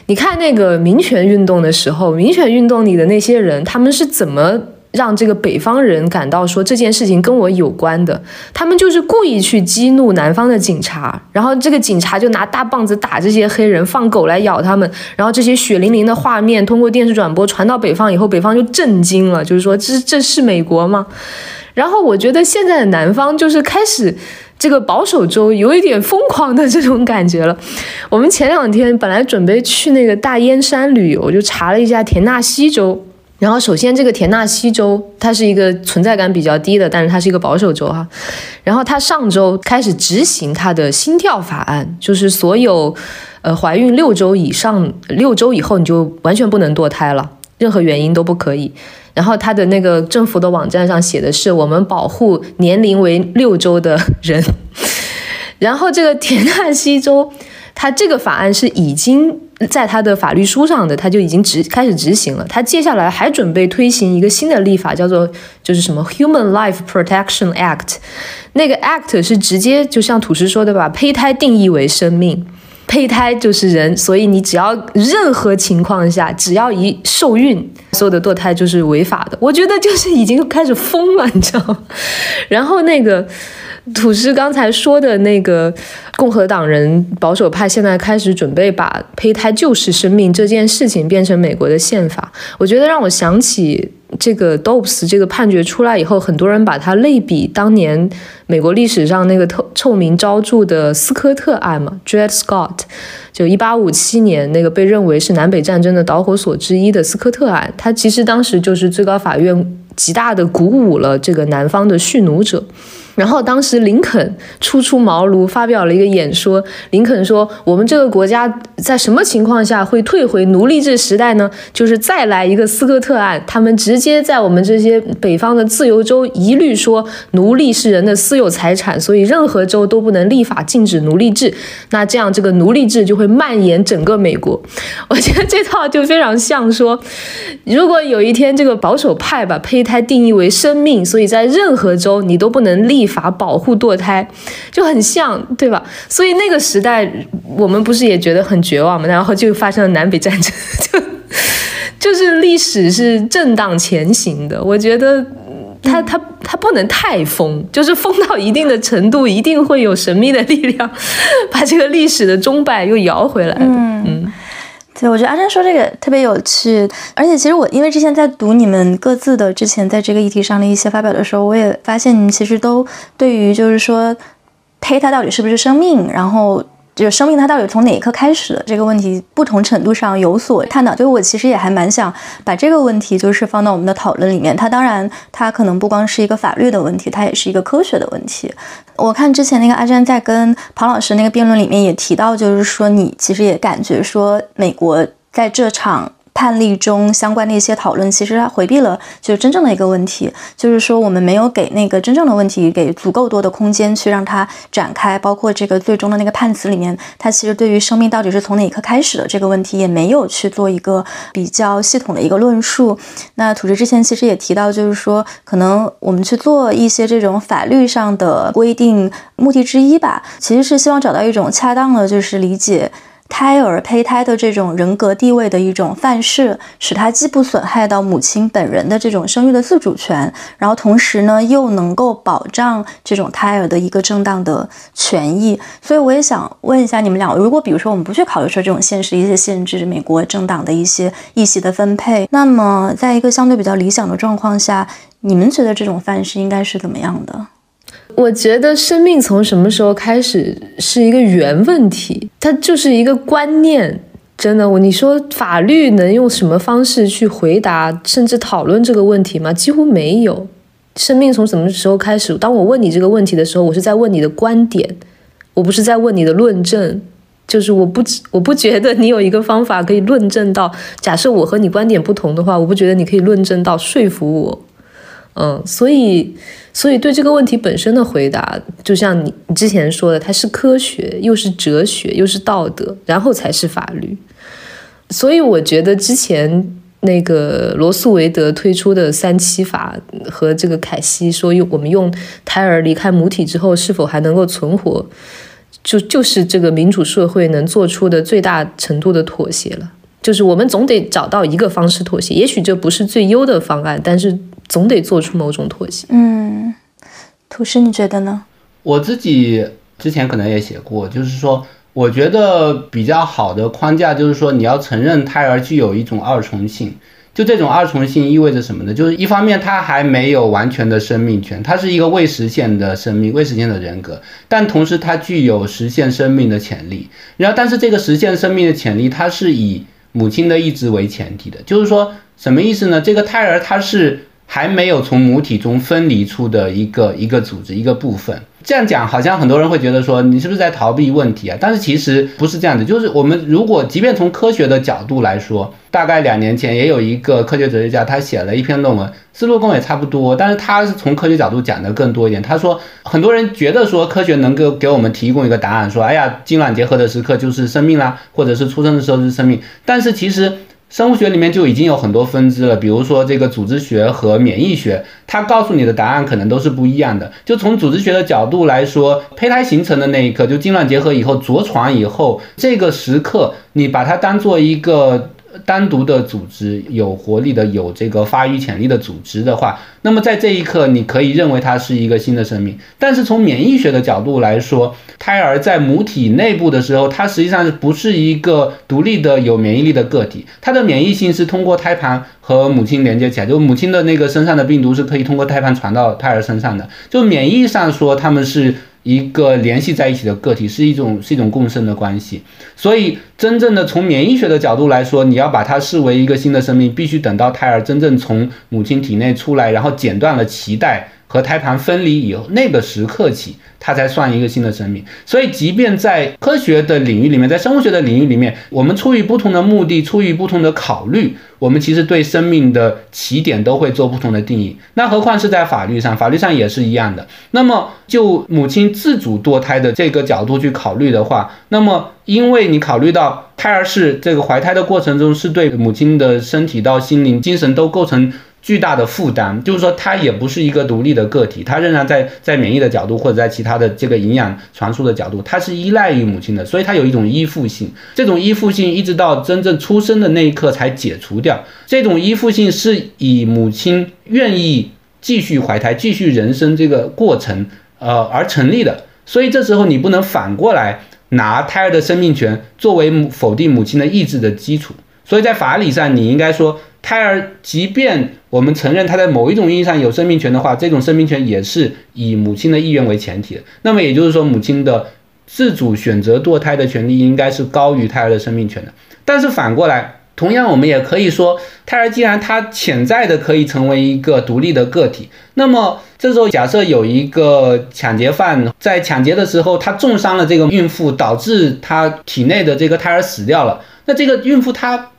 你看那个民权运动的时候，民权运动里的那些人，他们是怎么？让这个北方人感到说这件事情跟我有关的，他们就是故意去激怒南方的警察，然后这个警察就拿大棒子打这些黑人，放狗来咬他们，然后这些血淋淋的画面通过电视转播传到北方以后，北方就震惊了，就是说这这是美国吗？然后我觉得现在的南方就是开始这个保守州有一点疯狂的这种感觉了。我们前两天本来准备去那个大燕山旅游，就查了一下田纳西州。然后，首先，这个田纳西州它是一个存在感比较低的，但是它是一个保守州哈。然后，它上周开始执行它的心跳法案，就是所有，呃，怀孕六周以上、六周以后你就完全不能堕胎了，任何原因都不可以。然后，它的那个政府的网站上写的是我们保护年龄为六周的人。然后，这个田纳西州。他这个法案是已经在他的法律书上的，他就已经执开始执行了。他接下来还准备推行一个新的立法，叫做就是什么 Human Life Protection Act。那个 Act 是直接就像土师说的，把胚胎定义为生命。胚胎就是人，所以你只要任何情况下，只要一受孕，所有的堕胎就是违法的。我觉得就是已经开始疯了，你知道吗？然后那个。土师刚才说的那个共和党人保守派现在开始准备把胚胎就是生命这件事情变成美国的宪法，我觉得让我想起这个 Dobbs 这个判决出来以后，很多人把它类比当年美国历史上那个臭臭名昭著的斯科特案嘛，Dred Scott，就一八五七年那个被认为是南北战争的导火索之一的斯科特案，它其实当时就是最高法院极大的鼓舞了这个南方的蓄奴者。然后当时林肯初出茅庐，发表了一个演说。林肯说：“我们这个国家在什么情况下会退回奴隶制时代呢？就是再来一个斯科特案，他们直接在我们这些北方的自由州一律说奴隶是人的私有财产，所以任何州都不能立法禁止奴隶制。那这样这个奴隶制就会蔓延整个美国。我觉得这套就非常像说，如果有一天这个保守派把胚胎定义为生命，所以在任何州你都不能立。”立法保护堕胎就很像，对吧？所以那个时代，我们不是也觉得很绝望吗？然后就发生了南北战争，就就是历史是震荡前行的。我觉得它它它不能太疯，就是疯到一定的程度，一定会有神秘的力量 把这个历史的钟摆又摇回来。嗯嗯。对，我觉得阿珍说这个特别有趣，而且其实我因为之前在读你们各自的之前在这个议题上的一些发表的时候，我也发现你们其实都对于就是说胚胎到底是不是生命，然后。就是生命它到底从哪一刻开始的这个问题，不同程度上有所探讨。所以我其实也还蛮想把这个问题，就是放到我们的讨论里面。它当然，它可能不光是一个法律的问题，它也是一个科学的问题。我看之前那个阿詹在跟庞老师那个辩论里面也提到，就是说你其实也感觉说美国在这场。判例中相关的一些讨论，其实它回避了就是真正的一个问题，就是说我们没有给那个真正的问题给足够多的空间去让它展开，包括这个最终的那个判词里面，它其实对于生命到底是从哪一刻开始的这个问题也没有去做一个比较系统的一个论述。那土质之前其实也提到，就是说可能我们去做一些这种法律上的规定，目的之一吧，其实是希望找到一种恰当的，就是理解。胎儿胚胎的这种人格地位的一种范式，使它既不损害到母亲本人的这种生育的自主权，然后同时呢又能够保障这种胎儿的一个正当的权益。所以我也想问一下你们两个，如果比如说我们不去考虑说这种现实一些限制美国政党的一些议席的分配，那么在一个相对比较理想的状况下，你们觉得这种范式应该是怎么样的？我觉得生命从什么时候开始是一个原问题，它就是一个观念。真的，我你说法律能用什么方式去回答甚至讨论这个问题吗？几乎没有。生命从什么时候开始？当我问你这个问题的时候，我是在问你的观点，我不是在问你的论证。就是我不我不觉得你有一个方法可以论证到，假设我和你观点不同的话，我不觉得你可以论证到说服我。嗯，所以。所以，对这个问题本身的回答，就像你你之前说的，它是科学，又是哲学，又是道德，然后才是法律。所以，我觉得之前那个罗素维德推出的三七法和这个凯西说用我们用胎儿离开母体之后是否还能够存活，就就是这个民主社会能做出的最大程度的妥协了。就是我们总得找到一个方式妥协，也许这不是最优的方案，但是。总得做出某种妥协。嗯，土师，你觉得呢？我自己之前可能也写过，就是说，我觉得比较好的框架就是说，你要承认胎儿具有一种二重性。就这种二重性意味着什么呢？就是一方面，它还没有完全的生命权，它是一个未实现的生命、未实现的人格，但同时它具有实现生命的潜力。然后，但是这个实现生命的潜力，它是以母亲的意志为前提的。就是说，什么意思呢？这个胎儿它是。还没有从母体中分离出的一个一个组织一个部分，这样讲好像很多人会觉得说你是不是在逃避问题啊？但是其实不是这样的，就是我们如果即便从科学的角度来说，大概两年前也有一个科学哲学家他写了一篇论文，思路跟我也差不多，但是他是从科学角度讲的更多一点。他说很多人觉得说科学能够给我们提供一个答案，说哎呀精卵结合的时刻就是生命啦，或者是出生的时候是生命，但是其实。生物学里面就已经有很多分支了，比如说这个组织学和免疫学，它告诉你的答案可能都是不一样的。就从组织学的角度来说，胚胎形成的那一刻，就精卵结合以后着床以后，这个时刻你把它当做一个。单独的组织有活力的、有这个发育潜力的组织的话，那么在这一刻，你可以认为它是一个新的生命。但是从免疫学的角度来说，胎儿在母体内部的时候，它实际上不是一个独立的有免疫力的个体，它的免疫性是通过胎盘和母亲连接起来，就母亲的那个身上的病毒是可以通过胎盘传到胎儿身上的。就免疫上说，他们是。一个联系在一起的个体是一种是一种共生的关系，所以真正的从免疫学的角度来说，你要把它视为一个新的生命，必须等到胎儿真正从母亲体内出来，然后剪断了脐带。和胎盘分离以后，那个时刻起，它才算一个新的生命。所以，即便在科学的领域里面，在生物学的领域里面，我们出于不同的目的，出于不同的考虑，我们其实对生命的起点都会做不同的定义。那何况是在法律上，法律上也是一样的。那么，就母亲自主堕胎的这个角度去考虑的话，那么，因为你考虑到胎儿是这个怀胎的过程中，是对母亲的身体到心灵、精神都构成。巨大的负担，就是说它也不是一个独立的个体，它仍然在在免疫的角度或者在其他的这个营养传输的角度，它是依赖于母亲的，所以它有一种依附性。这种依附性一直到真正出生的那一刻才解除掉。这种依附性是以母亲愿意继续怀胎、继续人生这个过程，呃而成立的。所以这时候你不能反过来拿胎儿的生命权作为否定母亲的意志的基础。所以在法理上，你应该说。胎儿，即便我们承认他在某一种意义上有生命权的话，这种生命权也是以母亲的意愿为前提的。那么也就是说，母亲的自主选择堕胎的权利应该是高于胎儿的生命权的。但是反过来，同样我们也可以说，胎儿既然他潜在的可以成为一个独立的个体，那么这时候假设有一个抢劫犯在抢劫的时候，他重伤了这个孕妇，导致他体内的这个胎儿死掉了，那这个孕妇她。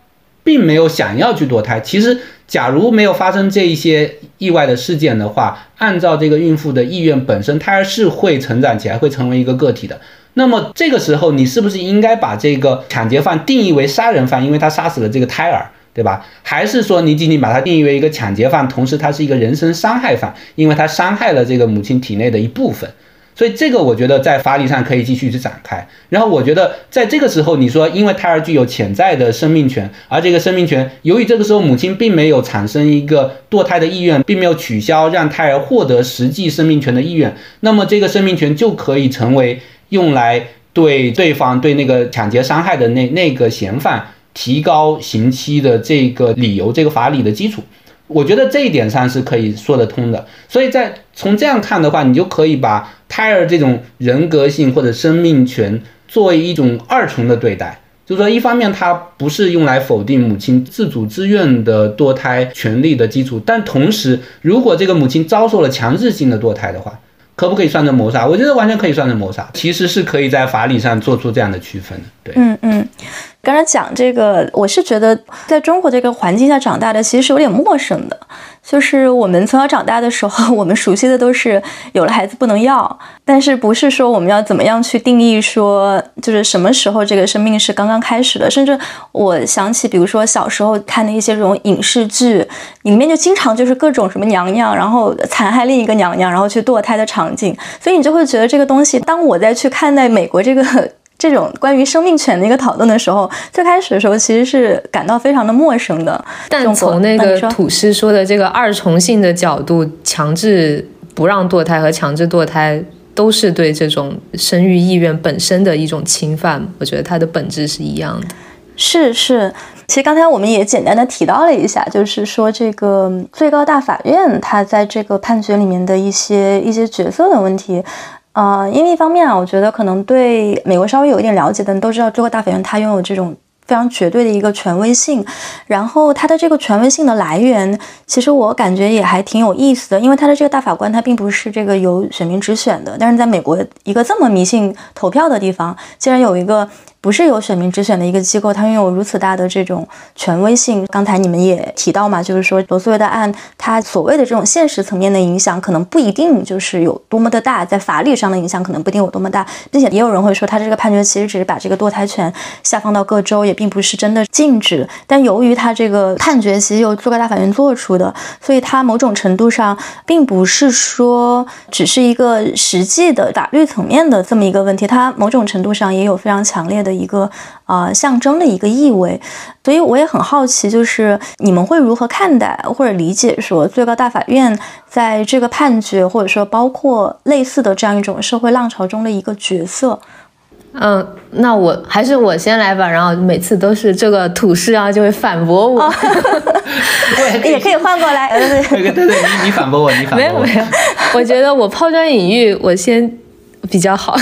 并没有想要去堕胎。其实，假如没有发生这一些意外的事件的话，按照这个孕妇的意愿本身，胎儿是会成长起来，会成为一个个体的。那么这个时候，你是不是应该把这个抢劫犯定义为杀人犯，因为他杀死了这个胎儿，对吧？还是说你仅仅把它定义为一个抢劫犯，同时他是一个人身伤害犯，因为他伤害了这个母亲体内的一部分？所以这个我觉得在法理上可以继续去展开。然后我觉得在这个时候，你说因为胎儿具有潜在的生命权，而这个生命权由于这个时候母亲并没有产生一个堕胎的意愿，并没有取消让胎儿获得实际生命权的意愿，那么这个生命权就可以成为用来对对方对那个抢劫伤害的那那个嫌犯提高刑期的这个理由，这个法理的基础。我觉得这一点上是可以说得通的。所以在从这样看的话，你就可以把。胎儿这种人格性或者生命权作为一种二重的对待，就是说，一方面它不是用来否定母亲自主自愿的堕胎权利的基础，但同时，如果这个母亲遭受了强制性的堕胎的话，可不可以算成谋杀？我觉得完全可以算成谋杀，其实是可以在法理上做出这样的区分的。对，嗯嗯，刚才讲这个，我是觉得在中国这个环境下长大的，其实是有点陌生的。就是我们从小长大的时候，我们熟悉的都是有了孩子不能要，但是不是说我们要怎么样去定义说，就是什么时候这个生命是刚刚开始的？甚至我想起，比如说小时候看的一些这种影视剧，里面就经常就是各种什么娘娘，然后残害另一个娘娘，然后去堕胎的场景，所以你就会觉得这个东西，当我在去看待美国这个。这种关于生命权的一个讨论的时候，最开始的时候其实是感到非常的陌生的。但从那个土师说的这个二重性的角度，强制不让堕胎和强制堕胎都是对这种生育意愿本身的一种侵犯。我觉得它的本质是一样的。是是，其实刚才我们也简单的提到了一下，就是说这个最高大法院它在这个判决里面的一些一些角色的问题。呃，因为一方面啊，我觉得可能对美国稍微有一点了解的人都知道，最高大法院它拥有这种非常绝对的一个权威性。然后它的这个权威性的来源，其实我感觉也还挺有意思的，因为它的这个大法官他并不是这个由选民直选的，但是在美国一个这么迷信投票的地方，竟然有一个不是由选民直选的一个机构，它拥有如此大的这种权威性。刚才你们也提到嘛，就是说罗素韦的案，它所谓的这种现实层面的影响，可能不一定就是有多么的大，在法理上的影响可能不一定有多么大，并且也有人会说，他这个判决其实只是把这个堕胎权下放到各州，也并不是真的禁止。但由于他这个判决其实由最高大法院做出的，所以它某种程度上并不是说只是一个实际的法律层面的这么一个问题，它某种程度上也有非常强烈的。一个呃象征的一个意味，所以我也很好奇，就是你们会如何看待或者理解说最高大法院在这个判决，或者说包括类似的这样一种社会浪潮中的一个角色？嗯，那我还是我先来吧，然后每次都是这个土司啊就会反驳我，也可以换过来，对对对，你你反驳我，你反驳我，没有没有，我觉得我抛砖引玉，我先比较好。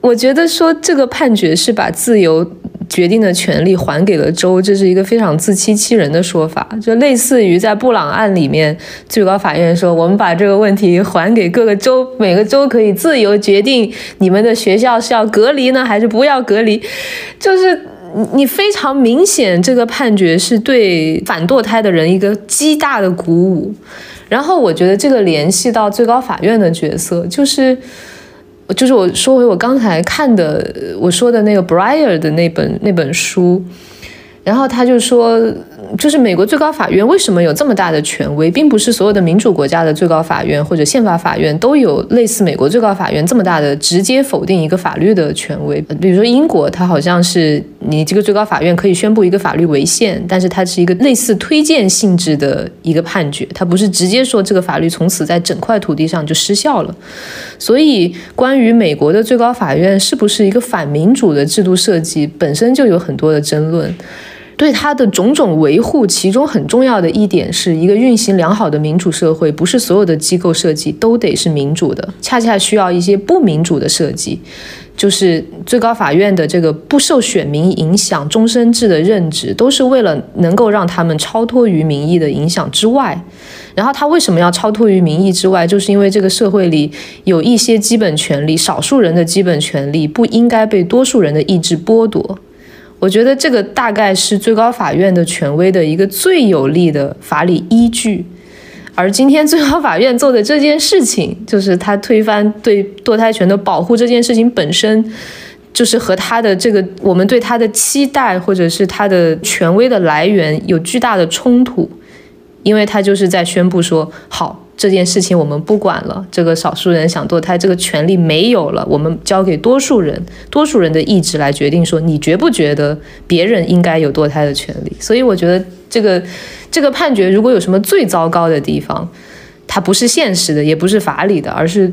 我觉得说这个判决是把自由决定的权利还给了州，这是一个非常自欺欺人的说法，就类似于在布朗案里面，最高法院说我们把这个问题还给各个州，每个州可以自由决定你们的学校是要隔离呢还是不要隔离，就是你非常明显这个判决是对反堕胎的人一个极大的鼓舞，然后我觉得这个联系到最高法院的角色就是。就是我说回我刚才看的，我说的那个 Breyer 的那本那本书，然后他就说。就是美国最高法院为什么有这么大的权威，并不是所有的民主国家的最高法院或者宪法法院都有类似美国最高法院这么大的直接否定一个法律的权威。比如说英国，它好像是你这个最高法院可以宣布一个法律违宪，但是它是一个类似推荐性质的一个判决，它不是直接说这个法律从此在整块土地上就失效了。所以，关于美国的最高法院是不是一个反民主的制度设计，本身就有很多的争论。对它的种种维护，其中很重要的一点是一个运行良好的民主社会，不是所有的机构设计都得是民主的，恰恰需要一些不民主的设计。就是最高法院的这个不受选民影响、终身制的任职，都是为了能够让他们超脱于民意的影响之外。然后他为什么要超脱于民意之外？就是因为这个社会里有一些基本权利，少数人的基本权利不应该被多数人的意志剥夺。我觉得这个大概是最高法院的权威的一个最有力的法理依据，而今天最高法院做的这件事情，就是他推翻对堕胎权的保护这件事情本身，就是和他的这个我们对他的期待或者是他的权威的来源有巨大的冲突，因为他就是在宣布说好。这件事情我们不管了，这个少数人想堕胎这个权利没有了，我们交给多数人，多数人的意志来决定，说你觉不觉得别人应该有堕胎的权利？所以我觉得这个这个判决如果有什么最糟糕的地方，它不是现实的，也不是法理的，而是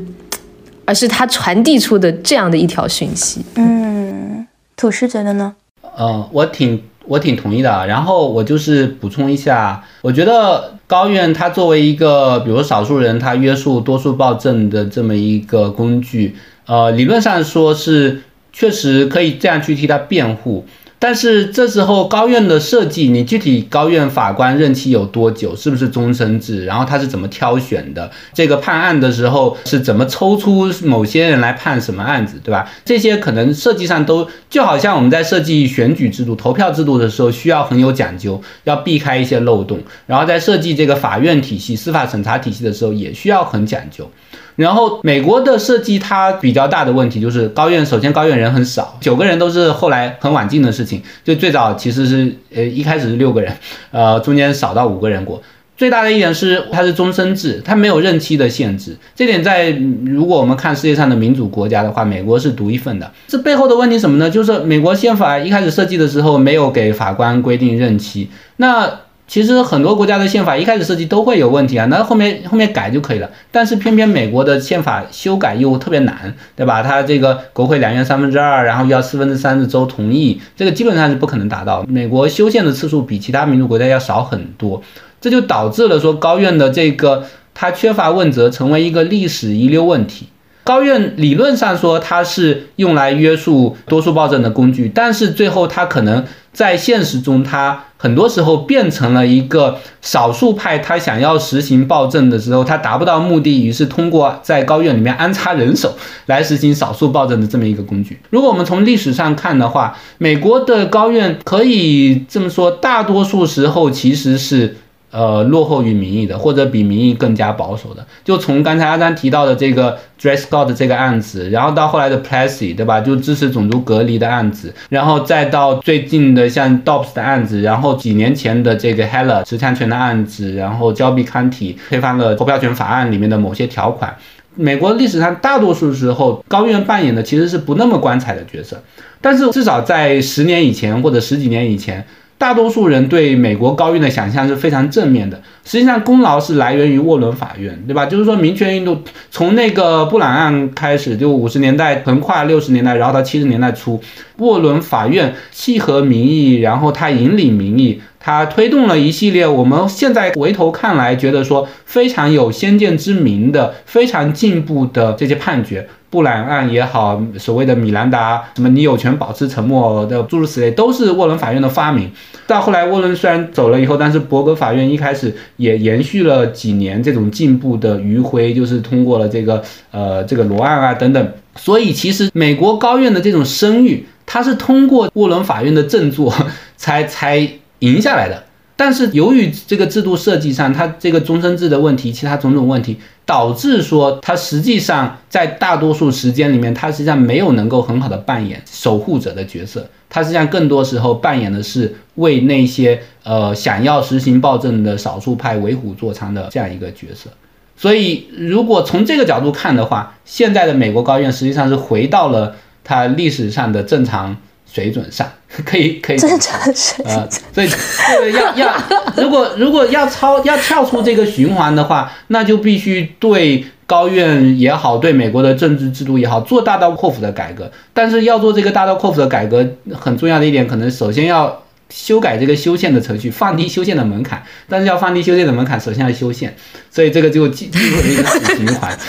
而是它传递出的这样的一条讯息。嗯，土师觉得呢？呃，我挺。我挺同意的，然后我就是补充一下，我觉得高院它作为一个，比如少数人他约束多数暴政的这么一个工具，呃，理论上说是确实可以这样去替他辩护。但是这时候高院的设计，你具体高院法官任期有多久？是不是终身制？然后他是怎么挑选的？这个判案的时候是怎么抽出某些人来判什么案子，对吧？这些可能设计上都就好像我们在设计选举制度、投票制度的时候需要很有讲究，要避开一些漏洞。然后在设计这个法院体系、司法审查体系的时候也需要很讲究。然后美国的设计它比较大的问题就是高院，首先高院人很少，九个人都是后来很晚进的事情。就最早其实是呃一开始是六个人，呃中间少到五个人过。最大的一点是它是终身制，它没有任期的限制。这点在如果我们看世界上的民主国家的话，美国是独一份的。这背后的问题什么呢？就是美国宪法一开始设计的时候没有给法官规定任期。那其实很多国家的宪法一开始设计都会有问题啊，那后面后面改就可以了。但是偏偏美国的宪法修改又特别难，对吧？它这个国会两院三分之二，然后要四分之三的州同意，这个基本上是不可能达到。美国修宪的次数比其他民主国家要少很多，这就导致了说高院的这个它缺乏问责，成为一个历史遗留问题。高院理论上说它是用来约束多数暴政的工具，但是最后它可能在现实中，它很多时候变成了一个少数派，他想要实行暴政的时候，他达不到目的，于是通过在高院里面安插人手来实行少数暴政的这么一个工具。如果我们从历史上看的话，美国的高院可以这么说，大多数时候其实是。呃，落后于民意的，或者比民意更加保守的，就从刚才阿丹提到的这个 Dred Scott 这个案子，然后到后来的 Plessy，对吧？就支持种族隔离的案子，然后再到最近的像 Dobbs 的案子，然后几年前的这个 Heller 持枪权的案子，然后交臂康体推翻了投票权法案里面的某些条款。美国历史上大多数时候，高院扮演的其实是不那么光彩的角色，但是至少在十年以前或者十几年以前。大多数人对美国高院的想象是非常正面的，实际上功劳是来源于沃伦法院，对吧？就是说民权运动从那个布朗案开始，就五十年代横跨六十年代，然后到七十年代初，沃伦法院契合民意，然后他引领民意，他推动了一系列我们现在回头看来觉得说非常有先见之明的、非常进步的这些判决。布兰案也好，所谓的米兰达什么你有权保持沉默的诸如此类，都是沃伦法院的发明。到后来沃伦虽然走了以后，但是伯格法院一开始也延续了几年这种进步的余晖，就是通过了这个呃这个罗案啊等等。所以其实美国高院的这种声誉，它是通过沃伦法院的振作才才赢下来的。但是由于这个制度设计上，它这个终身制的问题，其他种种问题，导致说它实际上在大多数时间里面，它实际上没有能够很好的扮演守护者的角色，它实际上更多时候扮演的是为那些呃想要实行暴政的少数派为虎作伥的这样一个角色。所以如果从这个角度看的话，现在的美国高院实际上是回到了它历史上的正常。水准上可 以可以，正常水准。所以这个要要，如果如果要超要跳出这个循环的话，那就必须对高院也好，对美国的政治制度也好，做大刀阔斧的改革。但是要做这个大刀阔斧的改革，很重要的一点，可能首先要修改这个修宪的程序，放低修宪的门槛。但是要放低修宪的门槛，首先要修宪，所以这个就进进入了一个死循环。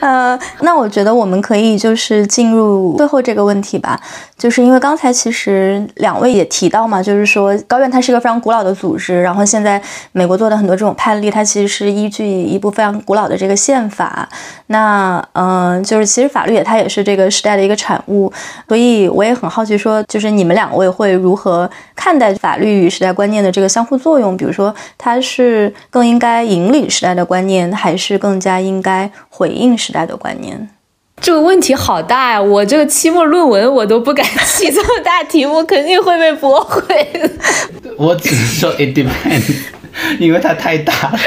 呃，那我觉得我们可以就是进入最后这个问题吧，就是因为刚才其实两位也提到嘛，就是说高院它是一个非常古老的组织，然后现在美国做的很多这种判例，它其实是依据一部非常古老的这个宪法。那嗯，就是其实法律也它也是这个时代的一个产物，所以我也很好奇，说就是你们两位会如何看待法律与时代观念的这个相互作用？比如说，它是更应该引领时代的观念，还是更加应该回应时？时代的观念，这个问题好大呀！我这个期末论文我都不敢起这么大题目，肯定会被驳回。我只是说 it depends，因为它太大了。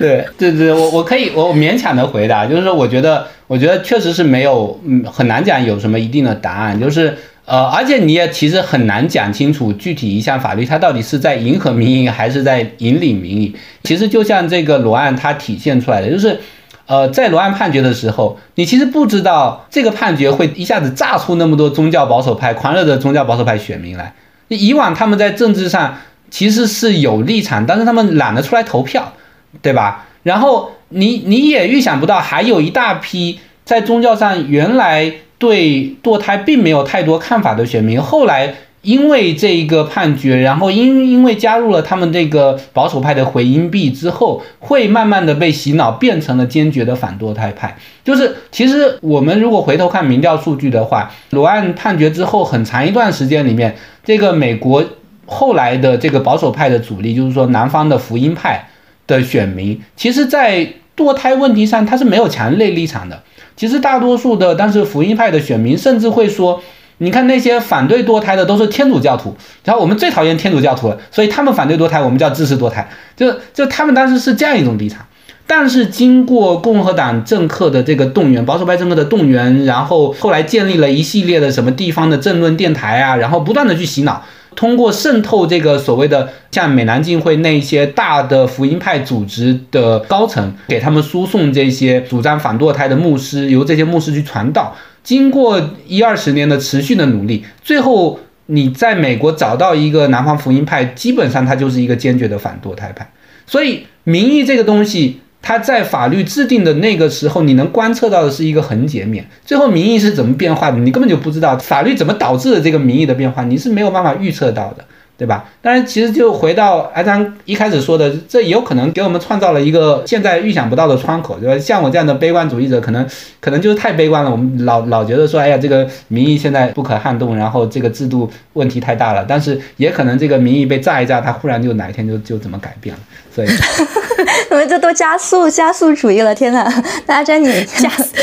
对对对，我我可以我勉强的回答，就是说，我觉得我觉得确实是没有，嗯，很难讲有什么一定的答案，就是呃，而且你也其实很难讲清楚具体一项法律它到底是在迎合民意还是在引领民意。其实就像这个罗案它体现出来的，就是。呃，在罗案判决的时候，你其实不知道这个判决会一下子炸出那么多宗教保守派、狂热的宗教保守派选民来。以往他们在政治上其实是有立场，但是他们懒得出来投票，对吧？然后你你也预想不到，还有一大批在宗教上原来对堕胎并没有太多看法的选民，后来。因为这一个判决，然后因因为加入了他们这个保守派的回音壁之后，会慢慢的被洗脑，变成了坚决的反堕胎派。就是其实我们如果回头看民调数据的话，罗案判决之后很长一段时间里面，这个美国后来的这个保守派的主力，就是说南方的福音派的选民，其实在堕胎问题上他是没有强烈立场的。其实大多数的当时福音派的选民甚至会说。你看那些反对堕胎的都是天主教徒，然后我们最讨厌天主教徒了，所以他们反对堕胎，我们叫支持堕胎，就就他们当时是这样一种立场。但是经过共和党政客的这个动员，保守派政客的动员，然后后来建立了一系列的什么地方的政论电台啊，然后不断的去洗脑，通过渗透这个所谓的像美南浸会那些大的福音派组织的高层，给他们输送这些主张反堕胎的牧师，由这些牧师去传道。经过一二十年的持续的努力，最后你在美国找到一个南方福音派，基本上他就是一个坚决的反堕胎派。所以民意这个东西。它在法律制定的那个时候，你能观测到的是一个横截面，最后民意是怎么变化的，你根本就不知道。法律怎么导致的这个民意的变化，你是没有办法预测到的。对吧？当然，其实就回到阿张一开始说的，这有可能给我们创造了一个现在预想不到的窗口，对吧？像我这样的悲观主义者，可能可能就是太悲观了。我们老老觉得说，哎呀，这个民意现在不可撼动，然后这个制度问题太大了。但是也可能这个民意被炸一炸，它忽然就哪一天就就怎么改变了。所以，我们这都加速加速主义了，天哪！大家你 加速，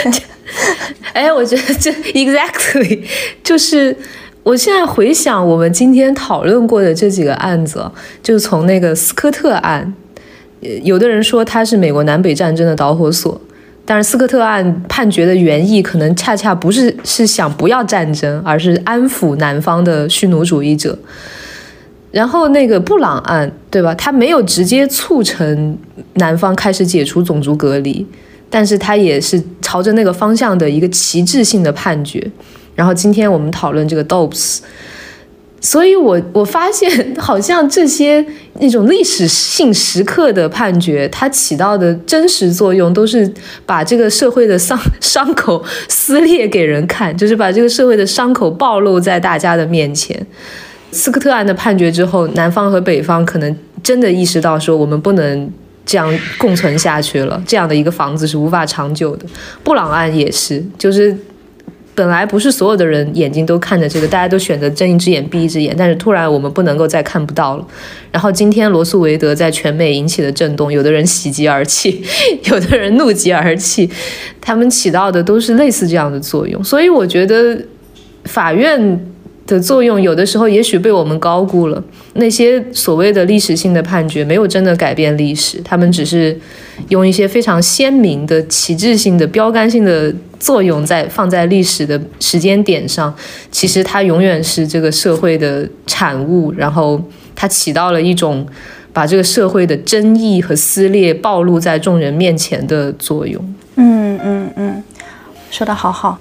哎，我觉得这 exactly 就是。我现在回想我们今天讨论过的这几个案子，就从那个斯科特案，有的人说它是美国南北战争的导火索，但是斯科特案判决的原意可能恰恰不是是想不要战争，而是安抚南方的蓄奴主义者。然后那个布朗案，对吧？他没有直接促成南方开始解除种族隔离，但是他也是朝着那个方向的一个旗帜性的判决。然后今天我们讨论这个 Dobbs，所以我我发现 好像这些那种历史性时刻的判决，它起到的真实作用都是把这个社会的伤 伤口撕裂给人看，就是把这个社会的伤口暴露在大家的面前。斯科特案的判决之后，南方和北方可能真的意识到说，我们不能这样共存下去了，这样的一个房子是无法长久的。布朗案也是，就是。本来不是所有的人眼睛都看着这个，大家都选择睁一只眼闭一只眼，但是突然我们不能够再看不到了。然后今天罗素维德在全美引起的震动，有的人喜极而泣，有的人怒极而泣，他们起到的都是类似这样的作用。所以我觉得法院。的作用有的时候也许被我们高估了。那些所谓的历史性的判决没有真的改变历史，他们只是用一些非常鲜明的旗帜性的标杆性的作用在放在历史的时间点上。其实它永远是这个社会的产物，然后它起到了一种把这个社会的争议和撕裂暴露在众人面前的作用。嗯嗯嗯，说的好好。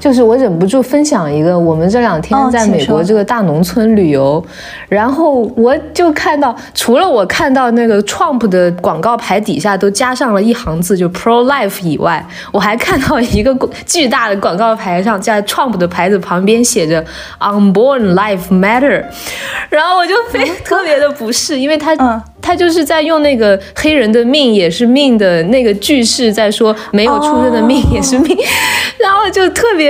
就是我忍不住分享一个，我们这两天在美国这个大农村旅游，然后我就看到，除了我看到那个 Trump 的广告牌底下都加上了一行字，就 Pro Life 以外，我还看到一个巨大的广告牌上，在 Trump 的牌子旁边写着 Unborn Life Matter，然后我就非特别的不适，因为他他就是在用那个黑人的命也是命的那个句式在说，没有出生的命也是命，然后就特别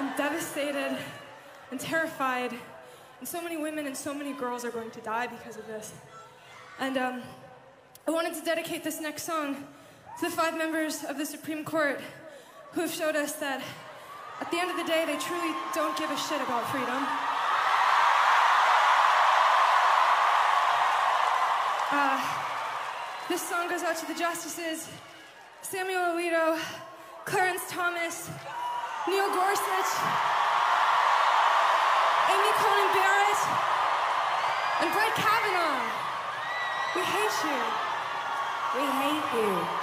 I'm devastated and terrified, and so many women and so many girls are going to die because of this. And um, I wanted to dedicate this next song to the five members of the Supreme Court who have showed us that at the end of the day, they truly don't give a shit about freedom. Uh, this song goes out to the justices Samuel Alito, Clarence Thomas, Neil Gorsuch, Amy Coney Barrett, and Brett Kavanaugh. We hate you. We hate you.